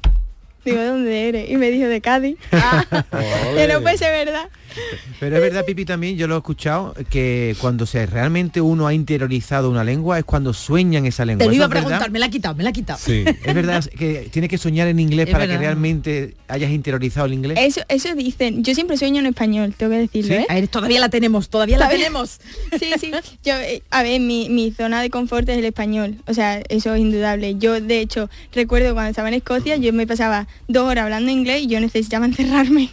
Digo, ¿de dónde eres? Y me dijo, de Cádiz. que no puede ser verdad.
Pero es verdad, Pipi, también, yo lo he escuchado, que cuando se realmente uno ha interiorizado una lengua es cuando sueña en esa lengua.
Te lo
¿Eso
iba a
verdad?
preguntar, me la ha quitado, me la ha quitado.
Sí.
Es verdad que tienes que soñar en inglés
Es
para
verdad.
que realmente hayas interiorizado el inglés.
Eso, eso dicen. Yo siempre sueño en español, tengo que decirlo, ¿eh?
A ver, todavía la tenemos, todavía la tenemos.
Sí, sí. Yo, eh, a ver, mi, mi zona de confort es el español. O sea, eso es indudable. Yo, de hecho, recuerdo cuando estaba en Escocia, yo me pasaba dos horas hablando inglés y yo necesitaba encerrarme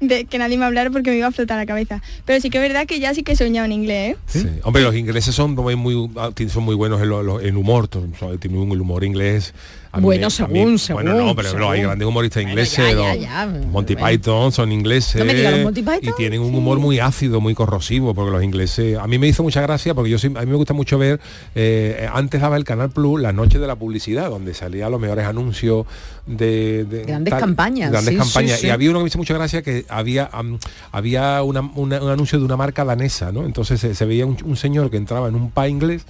de que nadie me hablara porque me iba a flotar la cabeza. Pero sí que es verdad que ya sí que he soñado en inglés, ¿eh?
Hombre, los ingleses son muy, ah, son muy buenos en, lo- en humor, tienen un humor inglés. A
Bueno,
me-
según,
mí-
según,
Bueno, no, pero
según.
hay grandes humoristas
Bueno,
ingleses,
ya,
los
ya, ya,
Monty
bueno.
Python son ingleses. Y tienen un humor muy ácido, muy corrosivo, porque los ingleses... A mí me hizo mucha gracia, porque yo a mí me gusta mucho ver, eh, antes daba el Canal Plus las noches de la publicidad, donde salían los mejores anuncios de... de
Grandes campañas,
Grandes
sí,
campañas.
sí.
Y había uno que me hizo mucha gracia que había había una- una- un anuncio de una marca danesa, ¿no? Entonces se, se veía un, un señor que entraba en un pub inglés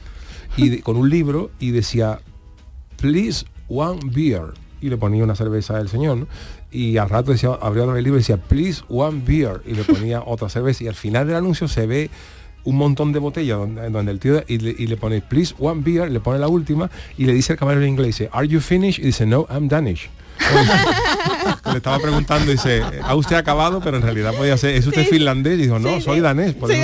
y de- con un libro y decía please one beer. Y le ponía una cerveza al señor ¿no? y al rato decía abría el libro y decía please one beer y le ponía otra cerveza. Y al final del anuncio se ve un montón de botellas donde, donde el tío y le, y le pone please one beer le pone la última y le dice el camarero en inglés dice are you finished y dice no I'm Danish le estaba preguntando dice ¿ha usted acabado? pero en realidad podía ser ¿es usted
Sí.
finlandés? y dijo no
Sí,
soy danés por eso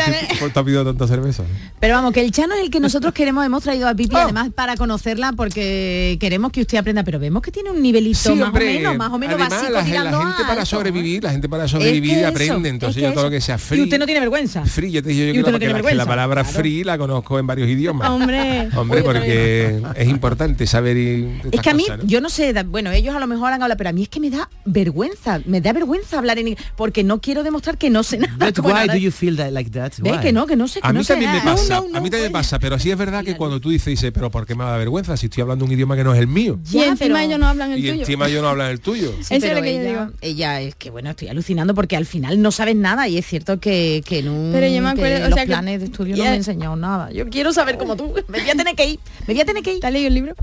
ha pedido tanta cerveza
Pero vamos, que el Chano es el que nosotros queremos, hemos traído a Pipi
Oh.
además para conocerla porque queremos que usted aprenda, pero vemos que tiene un nivelito
Sí,
más
hombre,
o menos, más o menos
además,
básico
la, gente
a
para
alto,
sobrevivir, la gente para
Es
sobrevivir
que
y
eso,
aprende,
es
entonces
que
yo todo lo que sea
Y
free.
usted no tiene vergüenza.
Free, yo te digo yo
Y no
que,
tiene
la, que
vergüenza.
la palabra
Claro.
free la conozco en varios idiomas.
Hombre.
Hombre, porque es importante saber y
Es que a mí, yo no sé, bueno, ellos a lo mejor mejor han hablado, pero a mí es que me da vergüenza, me da vergüenza hablar en inglés, porque no quiero demostrar que no sé nada. Bueno,
why
da-
do you feel that like that? Why?
que no, que no sé, que
A
no
mí
sé
también me
nada.
pasa,
No, no,
a mí también me pasa, pero sí es verdad que cuando tú dices, dices, pero ¿por qué me da vergüenza si estoy hablando un idioma que no es el mío?
y encima ellos no hablan el
Y
tuyo.
encima yo no hablo el tuyo.
Sí,
Eso es
pero
lo que yo
ella,
digo.
ella es que bueno, estoy alucinando porque al final no sabes nada y es cierto que, que en un
Pero yo me
que
acuerdo, o
los
sea, que-
planes de estudio no me he enseñado nada. Yo quiero saber como tú. Me voy a tener que ir. Me voy a tener que ir.
¿Te has leído el libro?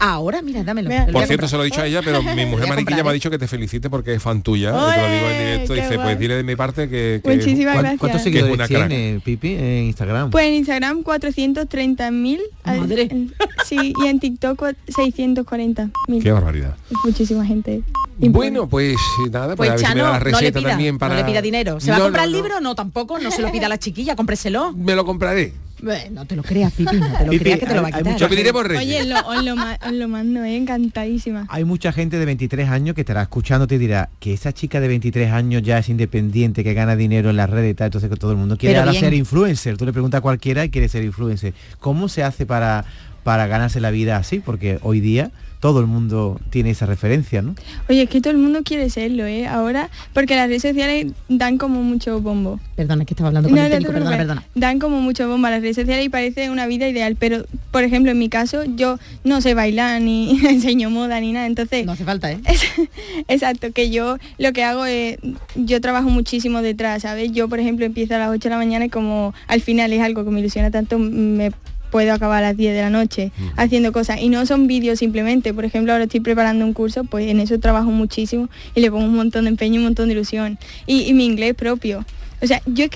Ahora, mira, dámelo. Me
Por cierto, se lo he dicho a ella, pero mi mujer Mariquilla me ha dicho que te felicite porque es fan tuya. y te lo digo en directo.
¡Qué
Dice, pues dile de mi parte que... que
Muchísimas
¿cuán-
gracias.
¿Cuántos seguidores
una crack.
tiene Pipi en Instagram?
Pues en Instagram 430.000. al-
Madre.
en- Sí, y en TikTok cua- 640.000.
Qué barbaridad.
Muchísima gente.
Bueno, pues nada, pues,
Pues
a ver si me da
Chano,
la
no le
receta
pida,
también para...
no le pida dinero. ¿Se va
No,
a comprar
no,
el
no.
libro? No, tampoco, no se lo pida a la chiquilla, cómpreselo.
Me lo compraré.
Bueno, no te lo creas, Pipi, no te lo
Pipi,
creas que te lo va a quitar.
mucha
Yo pediré por Reyes.
Oye, lo, os, lo, os lo mando, eh, encantadísima.
Hay mucha gente de 23 años que estará escuchándote y dirá que esa chica de 23 años ya es independiente, que gana dinero en las redes y tal, entonces que todo el mundo quiere ahora ser influencer. Tú le preguntas a cualquiera y quiere ser influencer. ¿Cómo se hace para, para ganarse la vida así? Porque hoy día todo el mundo tiene esa referencia, ¿no?
Oye, es que todo el mundo quiere serlo, ¿eh? Ahora, porque las redes sociales dan como mucho bombo.
Perdona, que estaba hablando con
No,
el
no
perdona, perdona.
Dan como mucho bombo a las redes sociales y parece una vida ideal, pero por ejemplo en mi caso yo no sé bailar ni enseño moda ni nada, entonces
No hace falta, ¿eh?
exacto, que yo lo que hago es, yo trabajo muchísimo detrás, ¿sabes? Yo por ejemplo empiezo a las 8 de la mañana y como al final es algo que me ilusiona tanto, me puedo acabar a las 10 de la noche haciendo cosas. Y no son vídeos simplemente, por ejemplo ahora estoy preparando un curso, pues en eso trabajo muchísimo y le pongo un montón de empeño y un montón de ilusión. Y, y mi inglés propio, o sea, yo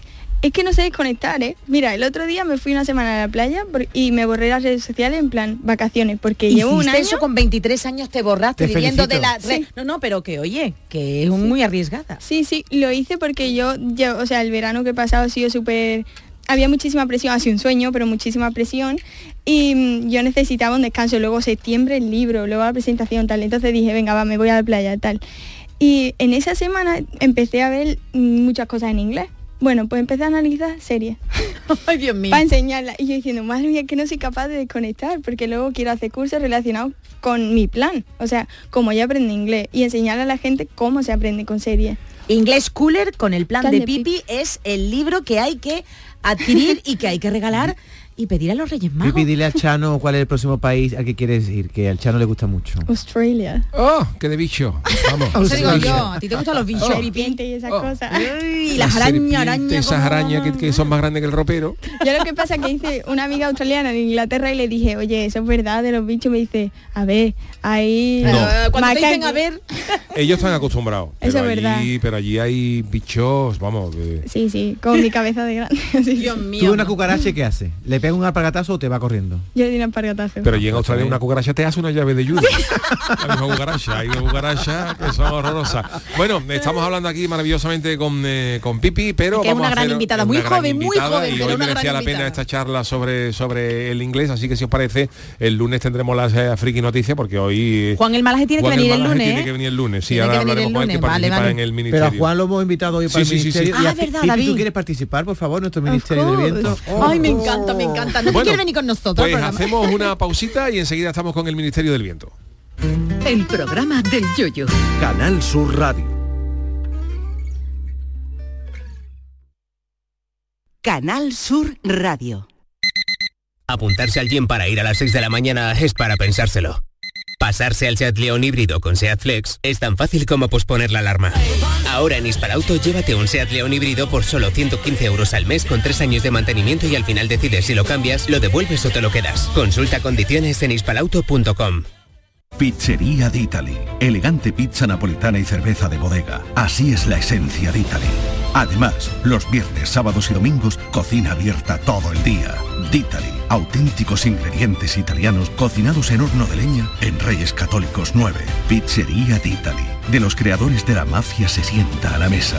es que no sé desconectar, ¿eh? Mira, el otro día me fui una semana a la playa por- y me borré las redes sociales en plan vacaciones, porque llevo un año...
eso con 23 años, te borraste
Te
viviendo de la...
Sí.
No, no, pero que oye, que es muy arriesgada.
Sí, sí, lo hice porque yo, yo, o sea, el verano que he pasado ha sido súper... Había muchísima presión, ha sido un sueño, pero muchísima presión. Y mm, yo necesitaba un descanso. Luego septiembre el libro, luego la presentación, tal. Entonces dije, venga, va, me voy a la playa, tal. Y en esa semana empecé a ver mm, muchas cosas en inglés. Bueno, pues empecé a analizar series
Ay, Dios mío.
para enseñarla. Y yo diciendo, madre mía, que no soy capaz de desconectar, porque luego quiero hacer cursos relacionados con mi plan. O sea, como yo aprendí inglés y enseñarle a la gente cómo se aprende con series.
Inglés Cooler con el plan de Pipi es el libro que hay que adquirir y que hay que regalar y pedir a los Reyes Magos.
Pipi, dile al Chano cuál es el próximo país al que quieres ir, que al Chano le gusta mucho.
Australia.
¡Oh, qué de bicho! Vamos.
Eso digo
Australia.
yo, a ti te gustan los bichos,
Oh.
Y esas
Oh.
cosas.
Y las arañas, arañas.
Esas arañas que, que son más grandes que el ropero.
Yo lo que pasa es que hice una amiga australiana en Inglaterra y le dije, oye, eso es verdad de los bichos. Me dice, a ver, ahí...
No.
Cuando te dicen,
macacos".
a ver,
Ellos están acostumbrados.
Eso
pero
es verdad.
allí, Pero allí hay bichos, vamos. que-
Sí, sí, con mi cabeza de grande.
Dios
¿Tú
mío.
una cucaracha qué hace? ¿Le pega un alpargatazo o te va corriendo?
Yo di un alpargatazo.
Pero allí en Australia una cucaracha te hace una llave de lluvia. La misma cucaracha, hay una cucaracha que son horrorosas. Bueno, estamos hablando aquí maravillosamente con, eh, con Pipi, pero
Que es una
a
gran
hacer
invitada,
una
muy
gran
joven, muy joven,
y
pero
hoy merecía la pena esta charla sobre, sobre el inglés, así que si os parece, el lunes tendremos las eh, friki noticias porque hoy...
Juan el Malaje tiene que
Juan
venir el
Malaje
lunes,
Tiene
¿eh?
que venir el lunes, sí,
Tiene
ahora
que
hablaremos
el
con él que
lunes, vale,
participa
vale.
en el
Pero
ministerio.
a Juan lo hemos invitado hoy para
Sí,
el
sí, sí, sí.
ministerio. y
Ah,
a
es verdad,
Pipi,
David.
¿tú quieres participar, por favor, nuestro ministerio del viento?
Ay, me encanta, me encanta. ¿No te
Bueno,
quieres venir con nosotros?
Pues hacemos una pausita y enseguida estamos con el Ministerio del Viento.
El programa del yoyo.
Canal Sur Radio.
Canal Sur Radio.
Apuntarse al gym para ir a las 6 de la mañana es para pensárselo. Pasarse al Seat León híbrido con Seat Flex es tan fácil como posponer la alarma. Ahora en Hispalauto llévate un Seat León híbrido por solo 115 euros al mes con 3 años de mantenimiento y al final decides si lo cambias, lo devuelves o te lo quedas. Consulta condiciones en hispalauto.com.
Pizzería d'Italy. Elegante pizza napolitana y cerveza de bodega. Así es la esencia de Italy. Además, los viernes, sábados y domingos, cocina abierta todo el día. D'Italy. Auténticos ingredientes italianos cocinados en horno de leña en Reyes Católicos 9. Pizzería d'Italy. De los creadores de la mafia se sienta a la mesa.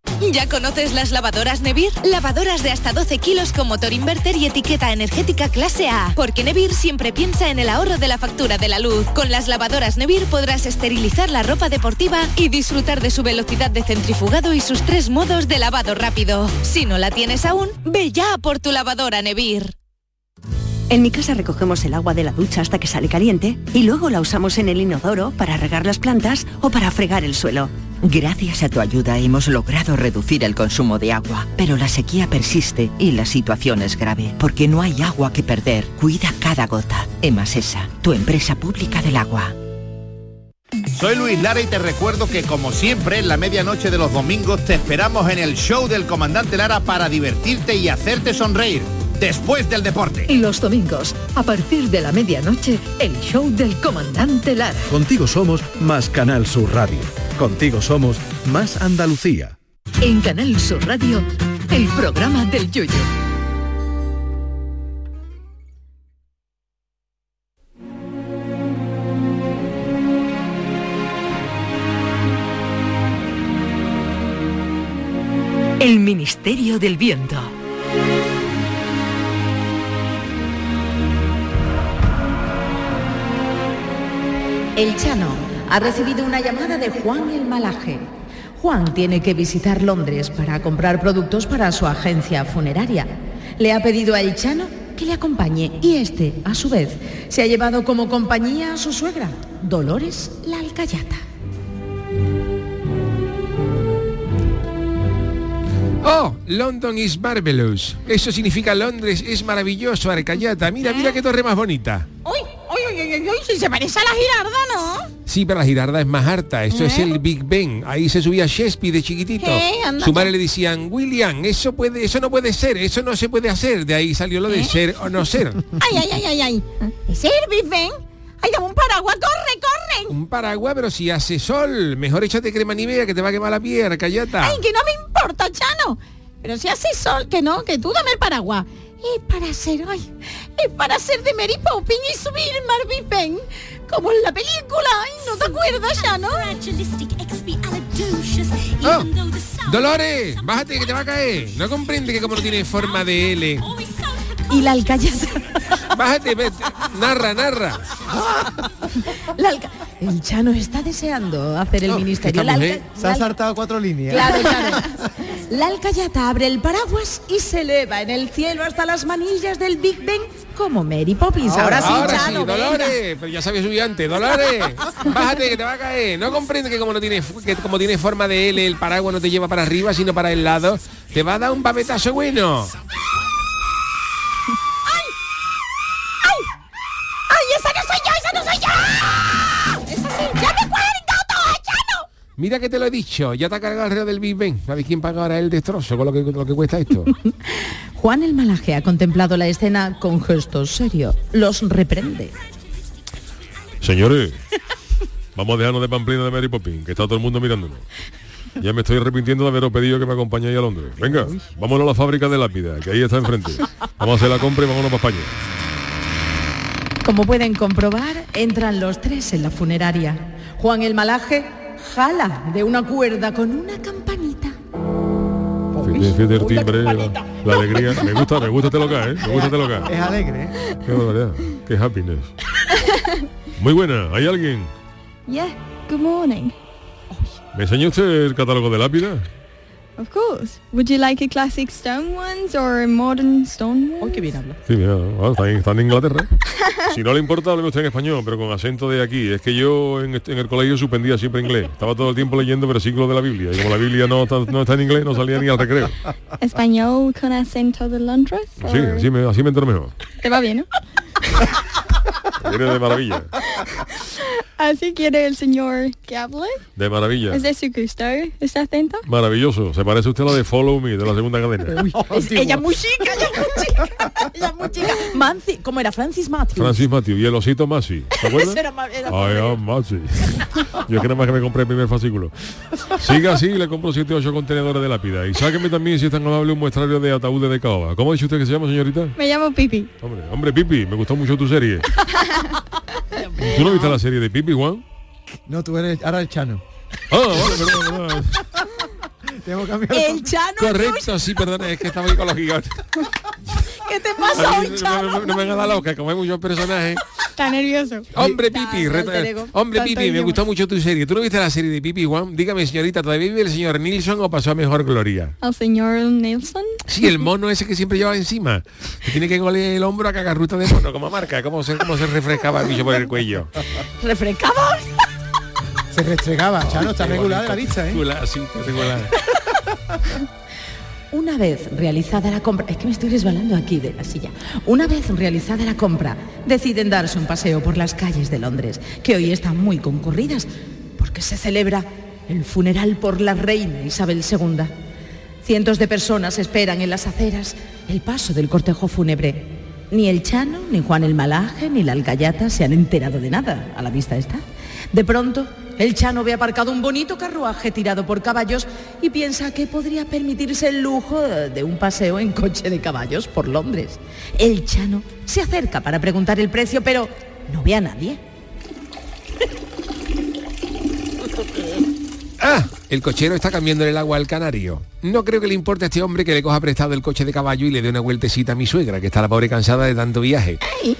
¿Ya conoces las lavadoras Nevir? Lavadoras de hasta 12 kilos con motor inverter y etiqueta energética clase A. Porque Nevir siempre piensa en el ahorro de la factura de la luz. Con las lavadoras Nevir podrás esterilizar la ropa deportiva y disfrutar de su velocidad de centrifugado y sus tres modos de lavado rápido. Si no la tienes aún, ve ya por tu lavadora Nevir.
En mi casa recogemos el agua de la ducha hasta que sale caliente y luego la usamos en el inodoro para regar las plantas o para fregar el suelo.
Gracias a tu ayuda hemos logrado reducir el consumo de agua, pero la sequía persiste y la situación es grave, porque no hay agua que perder. Cuida cada gota. Emasesa, tu empresa pública del agua.
Soy Luis Lara y te recuerdo que como siempre en la medianoche de los domingos te esperamos en el show del comandante Lara para divertirte y hacerte sonreír después del deporte.
Y los domingos, a partir de la medianoche, el show del comandante Lara.
Contigo somos más Canal Sur Radio. Contigo somos más Andalucía.
En Canal Sur Radio, el programa del Yoyo. El Ministerio del Viento.
El Chano ha recibido una llamada de Juan el Malaje. Juan tiene que visitar Londres para comprar productos para su agencia funeraria. Le ha pedido a El Chano que le acompañe y este, a su vez, se ha llevado como compañía a su suegra, Dolores la Alcayata.
Oh, London is marvelous. Eso significa Londres es maravilloso, Arcayata. Mira, mira qué torre más bonita.
Uy, uy, uy, uy, uy, si se parece a la girarda, ¿no?
Sí, pero la girarda es más harta. Eso es el Big Ben. Ahí se subía Shakespeare de chiquitito.
¿Eh?
Su madre le decían, William, eso puede, eso no puede ser, eso no se puede hacer. De ahí salió lo de ser o no ser.
Ay, ay, ay, ay, ay. ¿Ese es el Big Ben? Ay, dame un paraguas, corre, corre.
Un paraguas, pero si hace sol, mejor échate crema nivea que te va a quemar la piel, Arcayata.
Ay, que no me importa, Chano. Pero si hace sol, que no, que tú dame el paraguas. Es para ser, ay, para ser de Mary Poppins y subir Mar Big Ben. Como en la película, ay, ¿no te acuerdas, Chano?
Oh, Dolores, bájate que te va a caer. No comprende que como no tiene forma de L.
Y la Alcayata.
Bájate, vete. narra, narra.
La Alca- El Chano está deseando hacer el ministerio. La, Alca-
Se ha saltado cuatro líneas.
Claro, claro. La Alcayata abre el paraguas y se eleva en el cielo hasta las manillas del Big Ben como Mary Poppins. Ahora, sí,
Ahora sí,
Chano, venga.
Dolores, pero ya sabía subir antes. Dolores, bájate que te va a caer. No comprende que como no tiene que como tiene forma de L, el paraguas no te lleva para arriba, sino para el lado. Te va a dar un babetazo bueno. Mira que te lo he dicho, ya te ha cargado el reo del Big Ben. ¿Sabes quién paga ahora el destrozo con lo que, lo que cuesta esto?
Juan el Malaje ha contemplado la escena con gesto serio. Los reprende.
Señores, vamos a dejarnos de pamplina de Mary Poppins, que está todo el mundo mirándonos. Ya me estoy arrepintiendo de haberos pedido que me acompañéis a Londres. Venga, vámonos a la fábrica de lápida, que ahí está enfrente. Vamos a hacer la compra y vámonos para España.
Como pueden comprobar, entran los tres en la funeraria. Juan el Malaje jala de una cuerda con una campanita.
Fíjate, fíjate el timbre, la, la alegría. Me gusta, me gusta este local, ¿eh? Me gusta este local.
Es alegre, ¿eh?
Qué barbaridad, qué happiness. Muy buena, ¿hay alguien?
Yeah, good morning.
¿Me enseña usted el catálogo de lápida?
Of course. Would you like a classic stone ones or a modern stone one?
Oh, qué bien habla.
Sí, mira, ah, está, en, está en Inglaterra. Si no le importa, hable usted en español, pero con acento de aquí. Es que yo en, en el colegio suspendía siempre inglés. Estaba todo el tiempo leyendo versículos de la Biblia. Y como la Biblia no está, no está en inglés, no salía ni al recreo.
Español con acento de Londres?
Sí,
or-
así me, así me entero mejor.
Te va bien, ¿no?
Viene de maravilla.
Así quiere el señor que hable.
De maravilla.
Es de su gusto. ¿Está atento?
Maravilloso. Se parece usted a la de Follow Me, de la segunda cadena.
Es- ella es muy chica, ella es muy chica. Ella es muy chica. Manci, ¿cómo era? Francis Matthews.
Francis Matthew y el osito Masi. ¿Te acuerdas?
Era era
I am Masi. Yo es que nada más que me compré el primer fascículo. Siga así y le compro 7 8 contenedores de lápida. Y sáqueme también, si es tan amable, un muestrario de ataúdes de caoba. ¿Cómo dicho usted que se llama, señorita?
Me llamo Pipi.
Hombre, hombre, Pipi, me gustó mucho tu serie. ¿Tú no viste la serie de Pipi, Juan?
No, tú eres ahora el Chano.
Ah, vale, perdón, perdón.
Tengo que cambiar
El Chano.
Correcto, sí, perdón, es que estaba ahí con los gigantes.
¿Qué te pasa hoy,
no,
Chano?
no, no me haga la loca, como hay muchos personajes.
Está nervioso.
Hombre Pipi, reta- hombre Pipi, me gustó mucho tu serie. ¿Tú no viste la serie de Pipi, Juan? Dígame, señorita, ¿todavía vive el señor Nilsson o pasó a mejor gloria?
El señor Nelson.
Sí, el mono ese que siempre llevaba encima. Que tiene que golear el hombro a cagarruta de mono, como marca, cómo se, cómo se refrescaba el bicho por el cuello.
¿Refrescaba?
Se restregaba, Chano, está regular de la vista, ¿eh?
Regular, sí, está regular.
Una vez realizada la compra, es que me estoy resbalando aquí de la silla. Una vez realizada la compra, deciden darse un paseo por las calles de Londres, que hoy están muy concurridas, porque se celebra el funeral por la reina Isabel II. Cientos de personas esperan en las aceras el paso del cortejo fúnebre. Ni el Chano, ni Juan el Malaje, ni la Alcayata se han enterado de nada, a la vista está. De pronto, el Chano ve aparcado un bonito carruaje tirado por caballos y piensa que podría permitirse el lujo de un paseo en coche de caballos por Londres. El Chano se acerca para preguntar el precio, pero no ve a nadie.
Ah, el cochero está cambiando el agua al canario. No creo que le importe a este hombre que le coja prestado el coche de caballo y le dé una vueltecita a mi suegra, que está la pobre cansada de tanto viaje.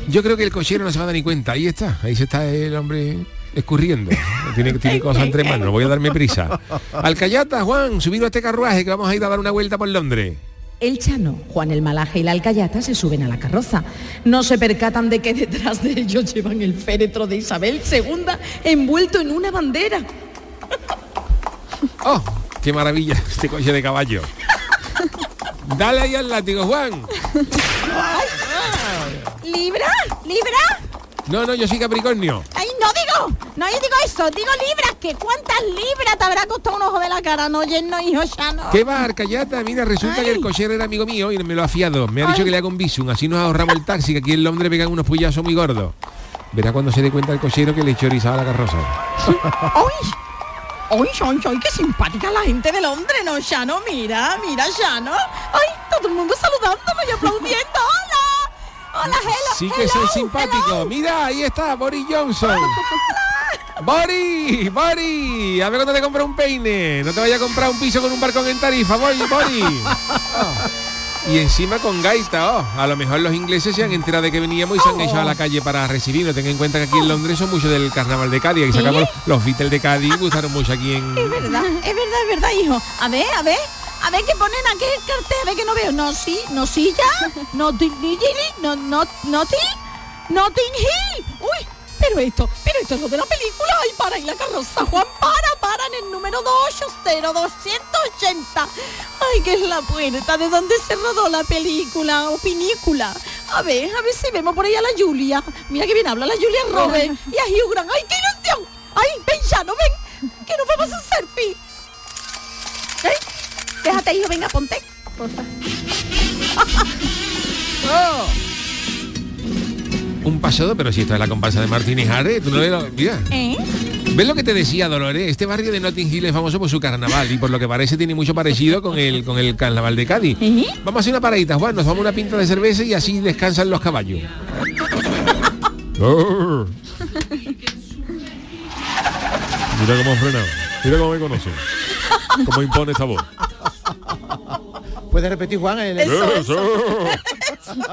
Yo creo que el cochero no se va a dar ni cuenta. Ahí está, ahí se está el hombre escurriendo. Tiene, tiene cosas entre manos, voy a darme prisa. Alcayata, Juan, subido a este carruaje que vamos a ir a dar una vuelta por Londres.
El Chano, Juan el Malaje y la Alcayata se suben a la carroza. No se percatan de que detrás de ellos llevan el féretro de Isabel II envuelto en una bandera.
¡Oh! ¡Qué maravilla este coche de caballo! Dale ahí al látigo, Juan.
¿Libra? ¿Libra?
No, no, yo soy Capricornio.
Ay, no digo, no yo digo eso, digo libras, que cuántas libras te habrá costado un ojo de la cara, no lleno, hijo, ya no.
¿Qué va, Arcayata? Mira, resulta que el cochero era amigo mío y me lo ha fiado. Me ha dicho que le haga un visum, así nos ahorramos el taxi, que aquí en Londres pegan unos puyazos muy gordos. Verá cuando se dé cuenta el cochero que le chorizaba la carroza.
¡Ay! ¡Ay, ay, ay, qué simpática la gente de Londres, no, Shano! Mira, mira, Shano. ¡Ay, todo el mundo saludándome y aplaudiendo! ¡Hola! ¡Hola, hello!
Sí que soy simpático. Mira, ahí está, Boris Johnson. Boris, Boris, a ver cuando te compra un peine. No te vaya a comprar un piso con un barcón en tarifa, Boris, Boris. Y encima con gaita, oh, a lo mejor los ingleses se han enterado de que veníamos y se han
Oh.
echado a la calle para recibirnos. Ten en cuenta que aquí en Londres son muchos del carnaval de Cádiz, y sacamos
¿Eh?
los Beatles de Cádiz, gustaron mucho aquí en...
Es verdad, es verdad, es verdad, hijo. A ver, a ver, a ver qué ponen aquí el cartel, a ver que no veo. No, sí, no no ni- ni- no, no, no, ti- Notting Hill. Uy, pero esto, pero esto es lo de la película. Ay, para ahí la carroza, Juan, para, para en el número 280280. Ay, que es la puerta de donde se rodó la película o pinícula. A ver, a ver si vemos por ahí a la Julia. Mira que bien habla la Julia Roberts y a Hugh Grant. ¡Ay, qué ilusión! ¡Ay, ven ya, no ven! ¡Que nos vamos a un selfie! ¿Eh? Déjate, hijo, venga, ponte. Porfa.
Oh. Un pasado, pero si esto es la comparsa de Martín y Jare, tú no lo- Mira.
¿Eh?
¿Ves lo que te decía, Dolores? Este barrio de Notting Hill es famoso por su carnaval y por lo que parece tiene mucho parecido con el, con el carnaval de Cádiz. Vamos a hacer una paradita, Juan, nos vamos a una pinta de cerveza y así descansan los caballos. Oh. Mira cómo ha frenado. Mira cómo me conoce. Cómo impone esta voz.
¿Puedes repetir, Juan? El...
Eso, eso.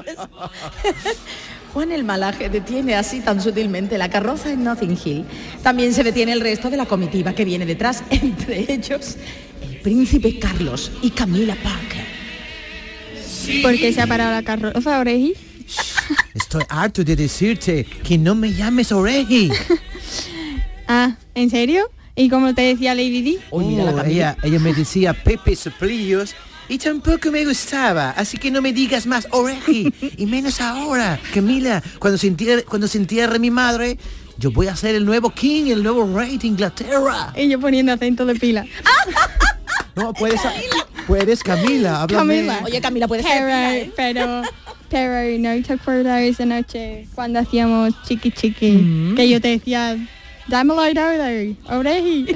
Juan el Malaje detiene así tan sutilmente la carroza en Notting Hill. También se detiene el resto de la comitiva que viene detrás, entre ellos el príncipe Carlos y Camila Parker.
¿Por qué se ha parado la carroza, Oreji?
Estoy harto de decirte que no me llames Oreji.
Ah, ¿en serio? ¿Y cómo te decía Lady Di?
Oh, ella, ella me decía Pepe Soplillos Y tampoco me gustaba, así que no me digas más oreji, y menos ahora, Camila, cuando se entierre, cuando se entierre mi madre, yo voy a ser el nuevo king, el nuevo rey de Inglaterra.
Y yo poniendo acento de pila.
No, puedes, puedes Camila, háblame.
Camila.
Oye, Camila, puede ser
pero,
pila, ¿eh?
pero, pero no te acuerdas esa noche cuando hacíamos chiqui chiqui, que yo te decía, dámelo todo, oreji.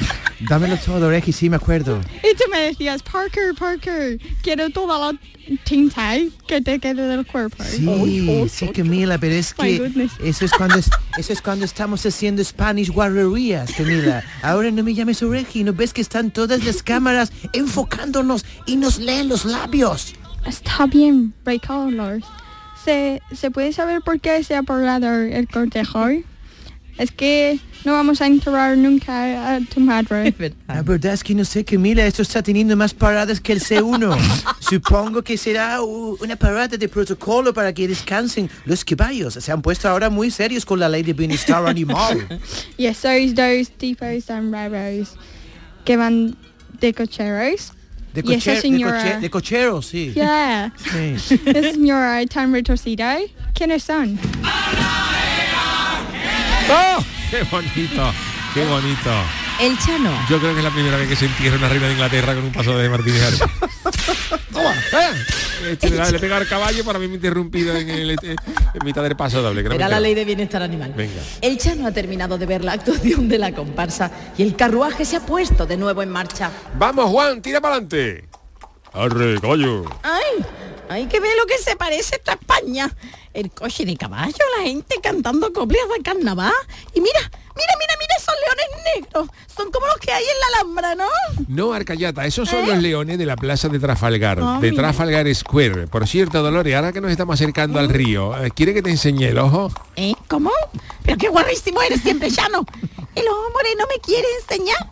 Dámelo todo, oreji, sí me acuerdo.
Y tú me decías, Parker, Parker, quiero toda la tinta que te quede del cuerpo.
Sí, sí, Camila, pero es que
goodness.
eso es cuando es- eso es cuando estamos haciendo Spanish guarrerías, Camila. Ahora no me llames oreji, ¿no ves que están todas las cámaras enfocándonos y nos leen los labios?
Está bien, Ray Colors. ¿Se, ¿Se puede saber por qué se ha parado el cortejo? Es que no vamos a enterrar nunca a tu madre.
La verdad es que no sé, Camila, esto está teniendo más paradas que el C1. Supongo que será una parada de protocolo para que descansen los caballos. Se han puesto ahora muy serios con la ley de bienestar animal.
Y esos dos tipos tan raros que van de cocheros.
De,
y esa
de
señora...
coche- de cocheros, sí.
Yeah.
Sí.
Esa señora tan retorcida. ¿Quiénes son?
¡Oh! ¡Qué bonito! ¡Qué bonito!
El Chano.
Yo creo que es la primera vez que se entierra una reina de Inglaterra con un paso de Martínez Ares. Toma, ¡eh! Este le, le pega al caballo para mí me interrumpido en, el- en mitad del paso doble.
Era la ley de bienestar animal.
Venga.
El Chano ha terminado de ver la actuación de la comparsa y el carruaje se ha puesto de nuevo en marcha.
Vamos, Juan, tira para adelante. Arre, caballo.
Ay, ay, que ve lo que se parece esta España. El coche de caballo, la gente cantando coplas de carnaval. Y mira, mira, mira, mira esos leones negros. Son como los que hay en la Alhambra, ¿no?
No, Arcayata, esos son los leones de la plaza de Trafalgar,
Ah,
de
mira.
Trafalgar Square. Por cierto, Dolores, ahora que nos estamos acercando al río, eh, ¿quiere que te enseñe el ojo?
¿Eh? ¿Cómo? Pero qué guarrísimo eres siempre, Llano. El ojo moreno me quiere enseñar.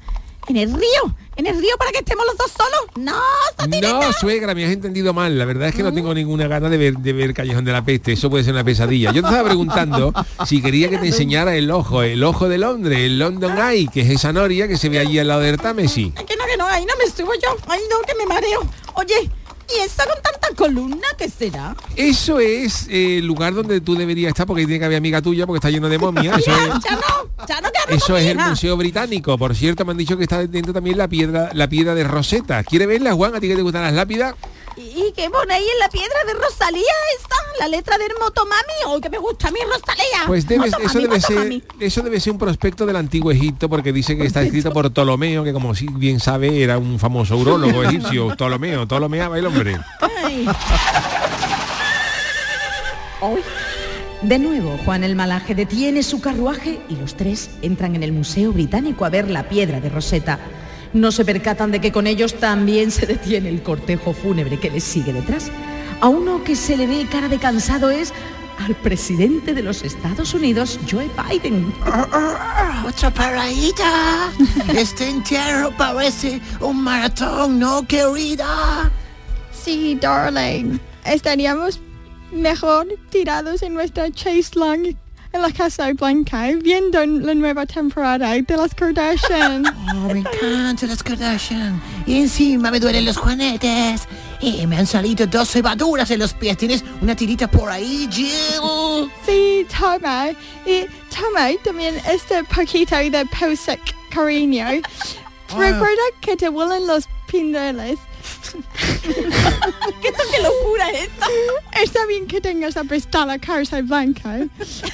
En el río, en el río para que estemos los dos solos. No,
No, suegra, me has entendido mal. La verdad es que no tengo ninguna gana de ver, de ver Callejón de la Peste. Eso puede ser una pesadilla. Yo te estaba preguntando si quería que te enseñara el ojo, el ojo de Londres, el London Eye, que es esa noria que se ve allí al lado del Támesis.
que no, que no, ahí no me subo yo. Ay, no, que me mareo. Oye, ¿y eso con tanta columna qué será?
Eso es eh, el lugar donde tú deberías estar, porque ahí tiene que haber amiga tuya, porque está lleno de momias. Eso
Mira,
es,
ya no, ya
eso es el. Museo Británico. Por cierto, me han dicho que está dentro también la piedra, la piedra de Rosetta. ¿Quiere verla, Juan? ¿A ti que te gustan las lápidas?
¿Y qué pone ahí en la piedra de Rosalía esta? La letra del Motomami. ¡Oh, que me gusta a mí, Rosalía!
Pues
Motomami,
eso, debe ser, eso debe ser un prospecto del antiguo Egipto porque dice que está escrito por Ptolomeo, que como si bien sabe era un famoso urólogo egipcio. Ptolomeo, Ptolomeaba el hombre.
Ay.
Hoy, de nuevo, Juan el Malaje detiene su carruaje y los tres entran en el Museo Británico a ver la piedra de Rosetta. No se percatan de que con ellos también se detiene el cortejo fúnebre que les sigue detrás. A uno que se le ve cara de cansado es al presidente de los Estados Unidos, Joe Biden.
Otra paradita. Este entierro parece un maratón, ¿no, querida?
Sí, darling. Estaríamos mejor tirados en nuestra chase long en la Casa Blanca viendo la nueva temporada de las Kardashian.
Oh, me encantan las Kardashian. Y encima me duelen los juanetes. Y me han salido dos cebaduras en los pies. ¿Tienes una tirita por ahí, Jill?
Sí, toma. Y toma también este paquito de Posec cariño. Recuerda que te huelen los pindeles.
¿Qué, qué locura es esta?
Está bien que tengas a prestar la Casa Blanca,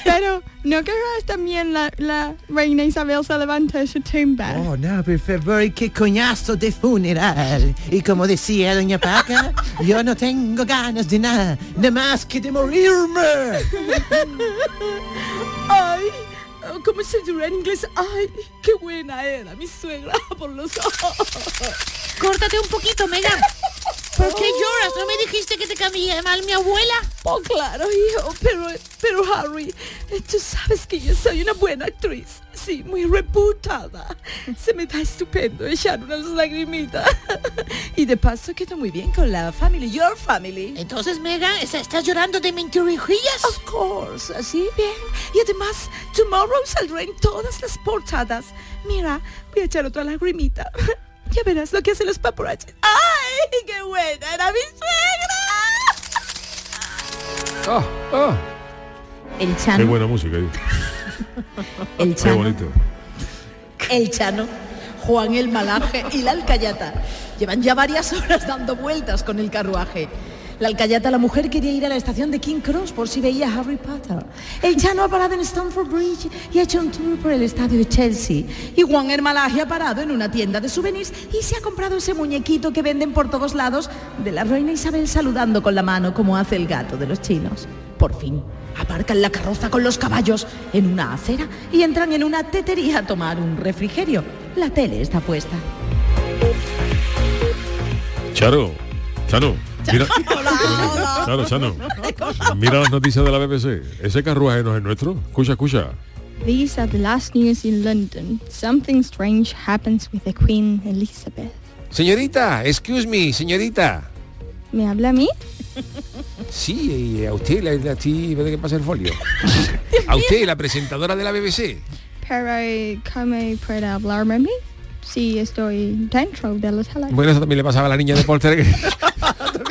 pero ¿no querrás también la, la reina Isabel se levanta de su tumba?
Oh, no, por favor, y qué coñazo de funeral. Y como decía doña Paca, yo no tengo ganas de nada, nada más que de morirme.
Ay, ¿cómo se dirá en inglés? Ay, qué buena era mi suegra por los ojos.
Córtate un poquito, Megan. ¿Por qué lloras? ¿No me dijiste que te caía mal mi abuela?
Oh, claro, hijo, pero, pero Harry, tú sabes que yo soy una buena actriz. Sí, muy reputada. Se me da estupendo echar unas lagrimitas. y de paso quedo muy bien con la family, your family.
Entonces, Megan, ¿estás llorando de mentirijillas?
Of course, así bien. Y además, tomorrow saldré en todas las portadas. Mira, voy a echar otra lagrimita. Ya verás lo que hacen los paparazzi. ¡Ay!
¡Ay, qué buena era mi suegra!
Ah, ah.
El
Qué buena música.
el
Qué
Chano,
bonito.
el Chano, Juan el Malaje y la Alcayata llevan ya varias horas dando vueltas con el carruaje. La Alcayata, la mujer, quería ir a la estación de King Cross por si veía a Harry Potter. El Chano ha parado en Stamford Bridge y ha hecho un tour por el estadio de Chelsea. Y Juan el Malaje ha parado en una tienda de souvenirs y se ha comprado ese muñequito que venden por todos lados de la reina Isabel saludando con la mano como hace el gato de los chinos. Por fin, aparcan la carroza con los caballos en una acera y entran en una tetería a tomar un refrigerio. La tele está puesta.
Charo, Chano, mira, Charo, Chano, mira las noticias de la BBC. Ese carruaje no es nuestro. Escucha, escucha.
These are the last news in London. Something strange happens with the Queen Elizabeth.
Señorita, excuse me, señorita.
¿Me habla a mí?
Sí, a usted, la, la, sí, ¿ve que pasa el folio? A usted, la presentadora de la BBC.
Pero, ¿cómo puede hablarme a mí? Sí, estoy dentro de la sala.
Bueno, eso también le pasaba a la niña de Porter.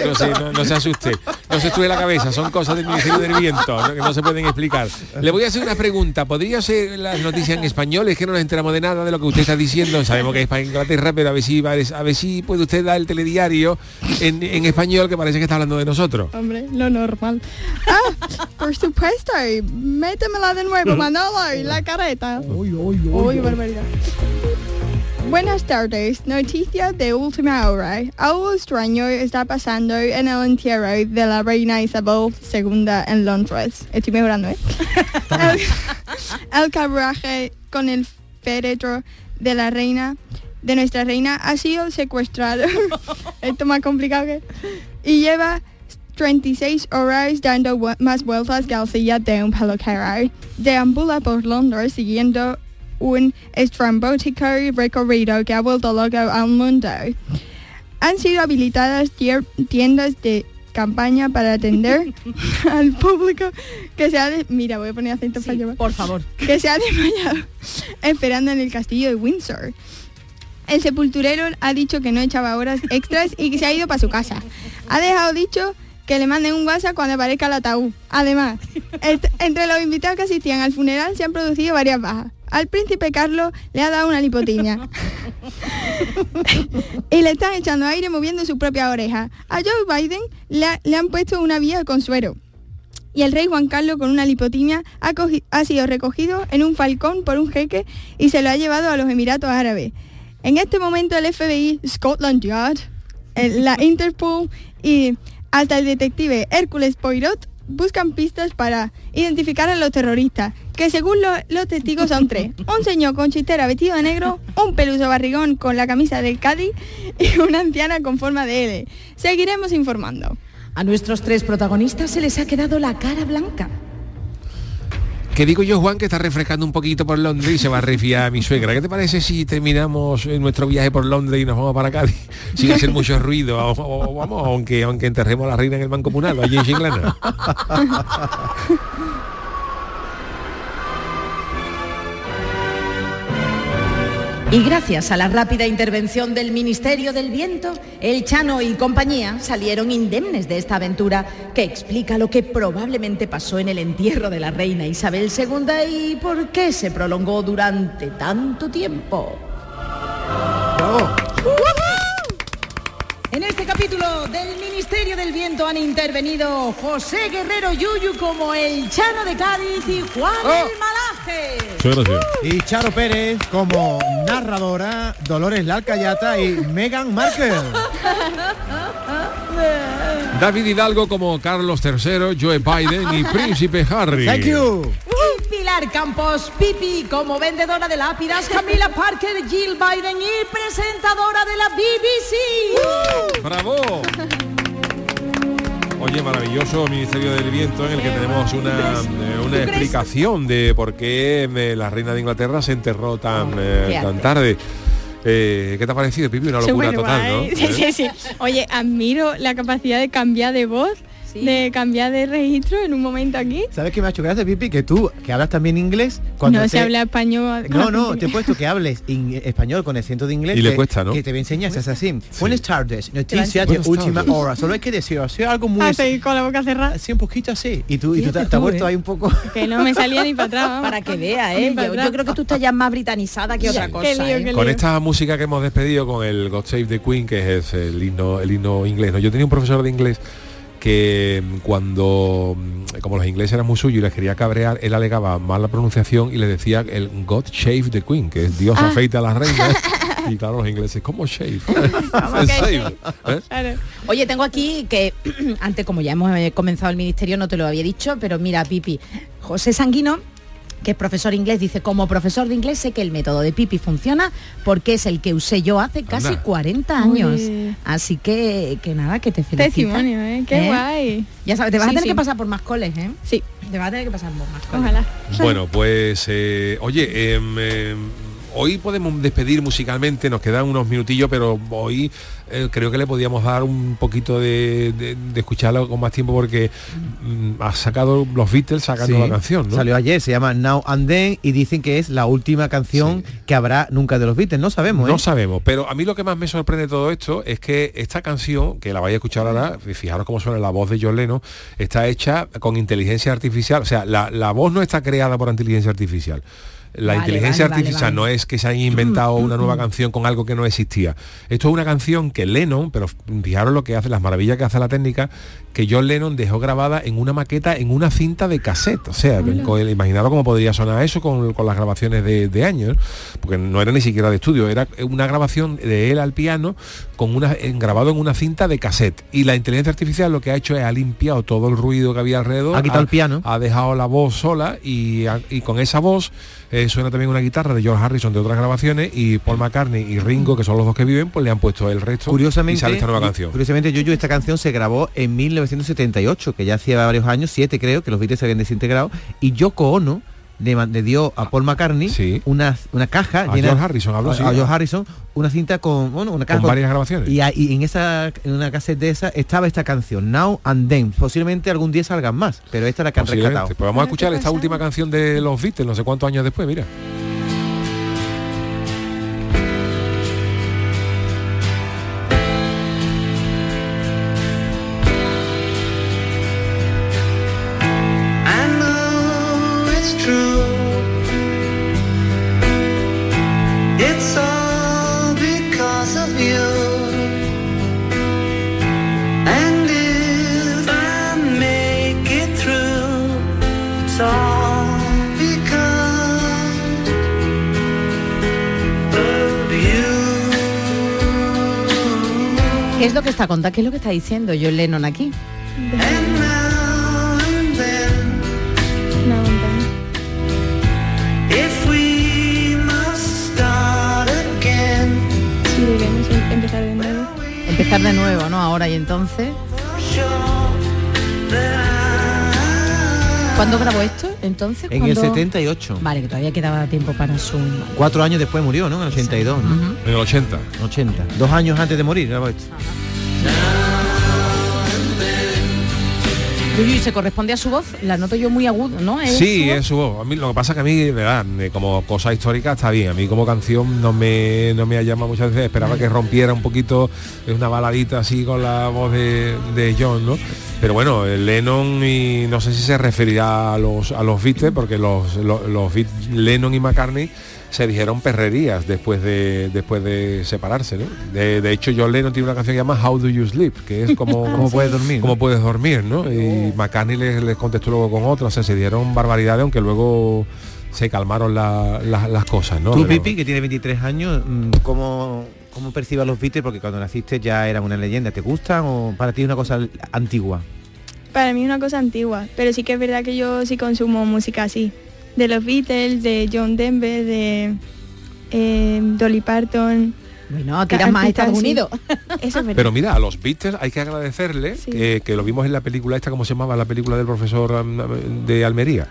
No, sé, no, no se asuste. No se estuve la cabeza. Son cosas del Ministerio del Viento ¿no? que no se pueden explicar. Le voy a hacer una pregunta. ¿Podría ser las noticias en español? Es que no nos enteramos de nada de lo que usted está diciendo. Sabemos que es para Inglaterra, pero a ver si, a ver si puede usted dar el telediario en, en español que parece que está hablando de nosotros.
Hombre, lo normal. Ah, por supuesto. Métemela de nuevo, Manolo, y la careta. Uy, uy, uy. barbaridad. Buenas tardes, noticias de última hora. Algo extraño está pasando en el entierro de la reina Isabel II en Londres. Estoy mejorando, ¿eh? el, el carruaje con el féretro de la reina, de nuestra reina, ha sido secuestrado. Esto más complicado que... Y lleva 36 horas dando más vueltas que al silla de un peluquero. Deambula por Londres siguiendo un estrambótico recorrido que ha vuelto loco al mundo. Han sido habilitadas tiendas de campaña para atender al público que se ha de- mira voy a poner acento para
por favor
que se ha desmayado esperando en el castillo de Windsor el sepulturero ha dicho que no echaba horas extras y que se ha ido para su casa ha dejado dicho que le manden un WhatsApp cuando aparezca el ataúd. Además, entre los invitados que asistían al funeral se han producido varias bajas. Al príncipe Carlos le ha dado una lipotimia. y le están echando aire moviendo su propia oreja. A Joe Biden le, ha- le han puesto una vía con suero. Y el rey Juan Carlos con una lipotimia ha, ha sido recogido en un falcón por un jeque y se lo ha llevado a los Emiratos Árabes. En este momento el FBI, Scotland Yard, el- la Interpol y hasta el detective Hércules Poirot buscan pistas para identificar a los terroristas, que según lo- los testigos son tres. Un señor con chistera vestido de negro, un peluso barrigón con la camisa del Cádiz y una anciana con forma de L. Seguiremos informando.
A nuestros tres protagonistas se les ha quedado la cara blanca.
Que digo yo, Juan, que está refrescando un poquito por Londres y se va a refiar a mi suegra. ¿Qué te parece si terminamos eh, nuestro viaje por Londres y nos vamos para Cádiz sin hacer mucho ruido? O- vamos, aunque, aunque enterremos a la reina en el Banco Comunal, allí en Chiclana.
Y gracias a la rápida intervención del Ministerio del Viento, el Chano y compañía salieron indemnes de esta aventura que explica lo que probablemente pasó en el entierro de la reina Isabel II y por qué se prolongó durante tanto tiempo. En este capítulo del Ministerio del Viento han intervenido José Guerrero Yuyu como el Chano de Cádiz y Juan el Malaje.
Muchas gracias.
Y Charo Pérez como narradora, Dolores Lalcayata y Meghan Markle.
David Hidalgo como Carlos III, Joe Biden y Príncipe Harry.
Thank you.
Pilar Campos Pipi como vendedora de lápidas, Camila Parker, Jill Biden y presentadora de la BBC.
¡Bravo! Oye, maravilloso Ministerio del Viento en el que tenemos una, eh, una explicación de por qué eh, la reina de Inglaterra se enterró tan, eh,
qué
tan tarde. Eh, ¿Qué te ha parecido, Pipi? Una locura total,
guay.
¿no?
Sí, sí, sí. Oye, admiro la capacidad de cambiar de voz de cambiar de registro en un momento aquí.
¿Sabes qué me ha hecho gracia, Pipi? Que tú, que hablas también inglés, cuando
no
te-
se habla español.
No, no, te he puesto que hables in- español con acento de inglés.
Y le cuesta, ¿no?
Que te voy a enseñar, es así. Buenas tardes, noticias de última hora. Solo hay que decir, así algo muy...
Ah, sí, con la boca cerrada.
Sí, un poquito así. Y tú, y tú te,
Fíjate
te has
tú,
vuelto
¿eh?
ahí un poco...
Que no me salía ni para atrás.
Para que vea, ¿eh? Yo, creo que tú estás ya más britanizada que otra
Qué
cosa.
lío,
¿eh?
qué
Con esta música que hemos despedido con el God Save the Queen, que es el himno, el himno inglés. ¿no? Yo tenía un profesor de inglés que cuando, mm, como los ingleses eran muy suyos y les quería cabrear, él alegaba mal la pronunciación y le decía el God Shave the Queen, que es Dios
Ah.
afeita a la reina. y claro, los ingleses, ¿cómo Shave, ¿eh?
Oye, tengo aquí que antes, como ya hemos eh, comenzado el ministerio, no te lo había dicho, pero mira, Pipi, José Sanguino que es profesor inglés, dice, como profesor de inglés sé que el método de Pipi funciona porque es el que usé yo hace casi
Anda.
40 años.
Uy.
Así que, que nada, que te felicito.
Testimonio, ¿eh? Qué guay.
Ya sabes, te vas
Sí,
a tener
sí.
que pasar por más coles, ¿eh?
Sí.
Te vas a tener que pasar por más coles.
Ojalá.
Bueno, pues eh, oye, em, em, hoy podemos despedir musicalmente, nos quedan unos minutillos, pero hoy eh, creo que le podíamos dar un poquito de, de- de escucharlo con más tiempo porque mm, ha sacado los Beatles sacando
Sí,
la canción, ¿no?
Salió ayer, se llama Now and Then y dicen que es la última canción que habrá nunca de los Beatles. No sabemos, ¿eh?
No sabemos, pero a mí lo que más me sorprende de todo esto es que esta canción, que la vais a escuchar ahora, fijaros cómo suena la voz de John Lennon, está hecha con inteligencia artificial. O sea, la, la voz no está creada por inteligencia artificial. La
Vale,
inteligencia
vale,
artificial
vale.
no es que se hayan inventado una nueva canción con algo que no existía. Esto es una canción que Lennon, pero fijaros lo que hace, las maravillas que hace la técnica, que John Lennon dejó grabada en una maqueta, en una cinta de cassette. O sea, con el- imaginaros cómo podría sonar eso con, con las grabaciones de, de años, porque no era ni siquiera de estudio, era una grabación de él al piano con una en- grabado en una cinta de cassette. Y la inteligencia artificial lo que ha hecho es ha limpiado todo el ruido que había alrededor.
Ha quitado el piano.
Ha dejado la voz sola y, ha- y con esa voz eh, suena también una guitarra de George Harrison de otras grabaciones y Paul McCartney y Ringo, que son los dos que viven, pues le han puesto el resto
Curiosamente,
y sale esta nueva canción.
Curiosamente, Yuyu, esta canción se grabó en 1978, que ya hacía varios años, siete creo, que los Beatles se habían desintegrado, y Yoko Ono le, le dio a Paul McCartney una, una caja
A George Harrison, habló,
a,
sí.
a George Harrison una cinta con bueno una caja
Con varias grabaciones.
y, ahí- y en esa en una cassette de esa estaba esta canción Now and Then posiblemente algún día salgan más pero esta es la que han rescatado
Pues vamos a escuchar esta última canción de los Beatles, no sé cuántos años después, mira.
Lo que está contando? ¿Qué es lo que está diciendo John Lennon aquí?
Em- empezar de nuevo.
Empezar de nuevo, ¿no? Ahora y entonces. ¿Cuándo grabó esto? Entonces,
en el
¿cuándo?
78
Vale, que todavía quedaba tiempo para su...
cuatro años después murió no en el 82 ¿no?
En el 80
80 dos años antes de morir grabó esto.
Uy, se corresponde a su voz, la noto yo muy agudo, ¿no? ¿Es
Sí,
su
es su voz. A mí lo que pasa es que a mí, de verdad, como cosa histórica está bien. A mí como canción no me, no me ha llamado muchas veces. Esperaba que rompiera un poquito una baladita así con la voz de, de John, ¿no? Pero bueno, Lennon y no sé si se referirá a los a los Beatles, porque los, los, los Beat- Lennon y McCartney se dijeron perrerías después de después de separarse, ¿no? De, de hecho, John Lennon tiene una canción que se llama How Do You Sleep, que es como
¿Cómo puedes dormir?
cómo puedes dormir, ¿no? Y McCartney les, les contestó luego con otra, o sea, se dieron barbaridades, aunque luego se calmaron la- la- las cosas, ¿no?
Tú,
Pero-
Pipi, que tiene 23 años, mm, ¿cómo, ¿cómo percibas los Beatles? Porque cuando naciste ya eran una leyenda. ¿Te gustan o para ti es una cosa antigua?
Para mí es una cosa antigua, pero sí que es verdad que yo sí consumo música así. De los Beatles, de John Denver, de eh, Dolly Parton.
Bueno, tiras más a Estados. Unidos.
Eso es verdad.
Pero mira, a los Beatles hay que agradecerle que, que lo vimos en la película esta, ¿cómo se llamaba? La película del profesor um, de Almería.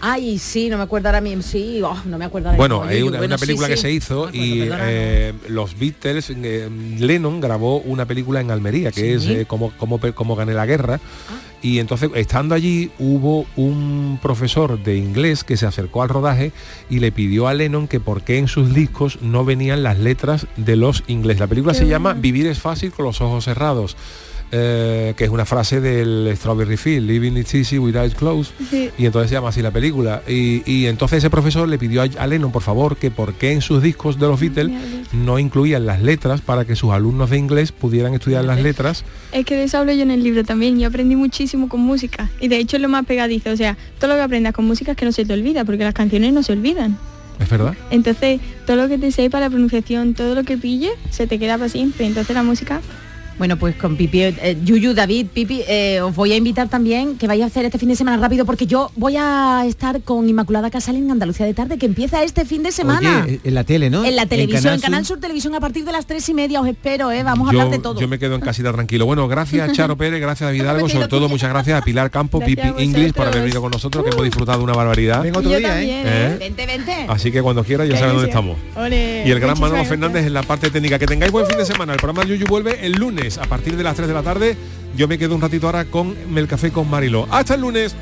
Ay, sí, no me acuerdo ahora mismo. Sí, oh, no me acuerdo ahora
Bueno, hay una,
Bueno,
una
sí,
película que
sí.
se hizo y eh, los Beatles, eh, Lennon grabó una película en Almería, que es eh, cómo, pe- cómo gané la guerra. Y entonces, estando allí, hubo un profesor de inglés que se acercó al rodaje y le pidió a Lennon que por qué en sus discos no venían las letras de los ingleses. La película
Qué
se llama. Vivir es fácil con los ojos cerrados. Eh, que es una frase del Strawberry Field, Living is easy with eyes closed,
Sí.
y entonces se llama así la película. Y, y entonces ese profesor le pidió a, Lennon, por favor, que por qué en sus discos de los Beatles no incluían las letras para que sus alumnos de inglés pudieran estudiar las letras.
Es que de eso hablo yo en el libro también. Yo aprendí muchísimo con música. Y de hecho es lo más pegadizo. O sea, todo lo que aprendas con música es que no se te olvida, porque las canciones no se olvidan.
¿Es verdad?
Entonces, todo lo que te sepa, la pronunciación, todo lo que pille, se te queda para siempre. Entonces la música
Bueno, pues con Pipi, eh, Yuyu, David, Pipi, eh, os voy a invitar también que vaya a hacer este fin de semana rápido porque yo voy a estar con Inmaculada Casal en Andalucía de tarde, que empieza este fin de semana.
Oye, en la tele, ¿no?
en la televisión, en Canal,
Sur.
Sur Televisión a partir de las tres y media os espero, ¿eh? vamos a hablar de todo.
yo me quedo en casita tranquilo. Bueno, gracias Charo Pérez, gracias David Algo, sobre todo muchas gracias a Pilar Campo,
Gracias
Pipi
a
English por haber venido con nosotros, que hemos disfrutado una barbaridad.
Vengo otro
Yo
día,
también,
¿eh?
¿Eh?
Vente, vente.
Así que cuando quiera ya saben dónde estamos. Y el gran
muchísimas
Manolo
gracias.
Fernández en la parte técnica. Que tengáis buen fin de semana. El programa de Yuyu vuelve el lunes a partir de las 3 de la tarde. Yo me quedo un ratito ahora con el café con Mariló. Hasta el lunes.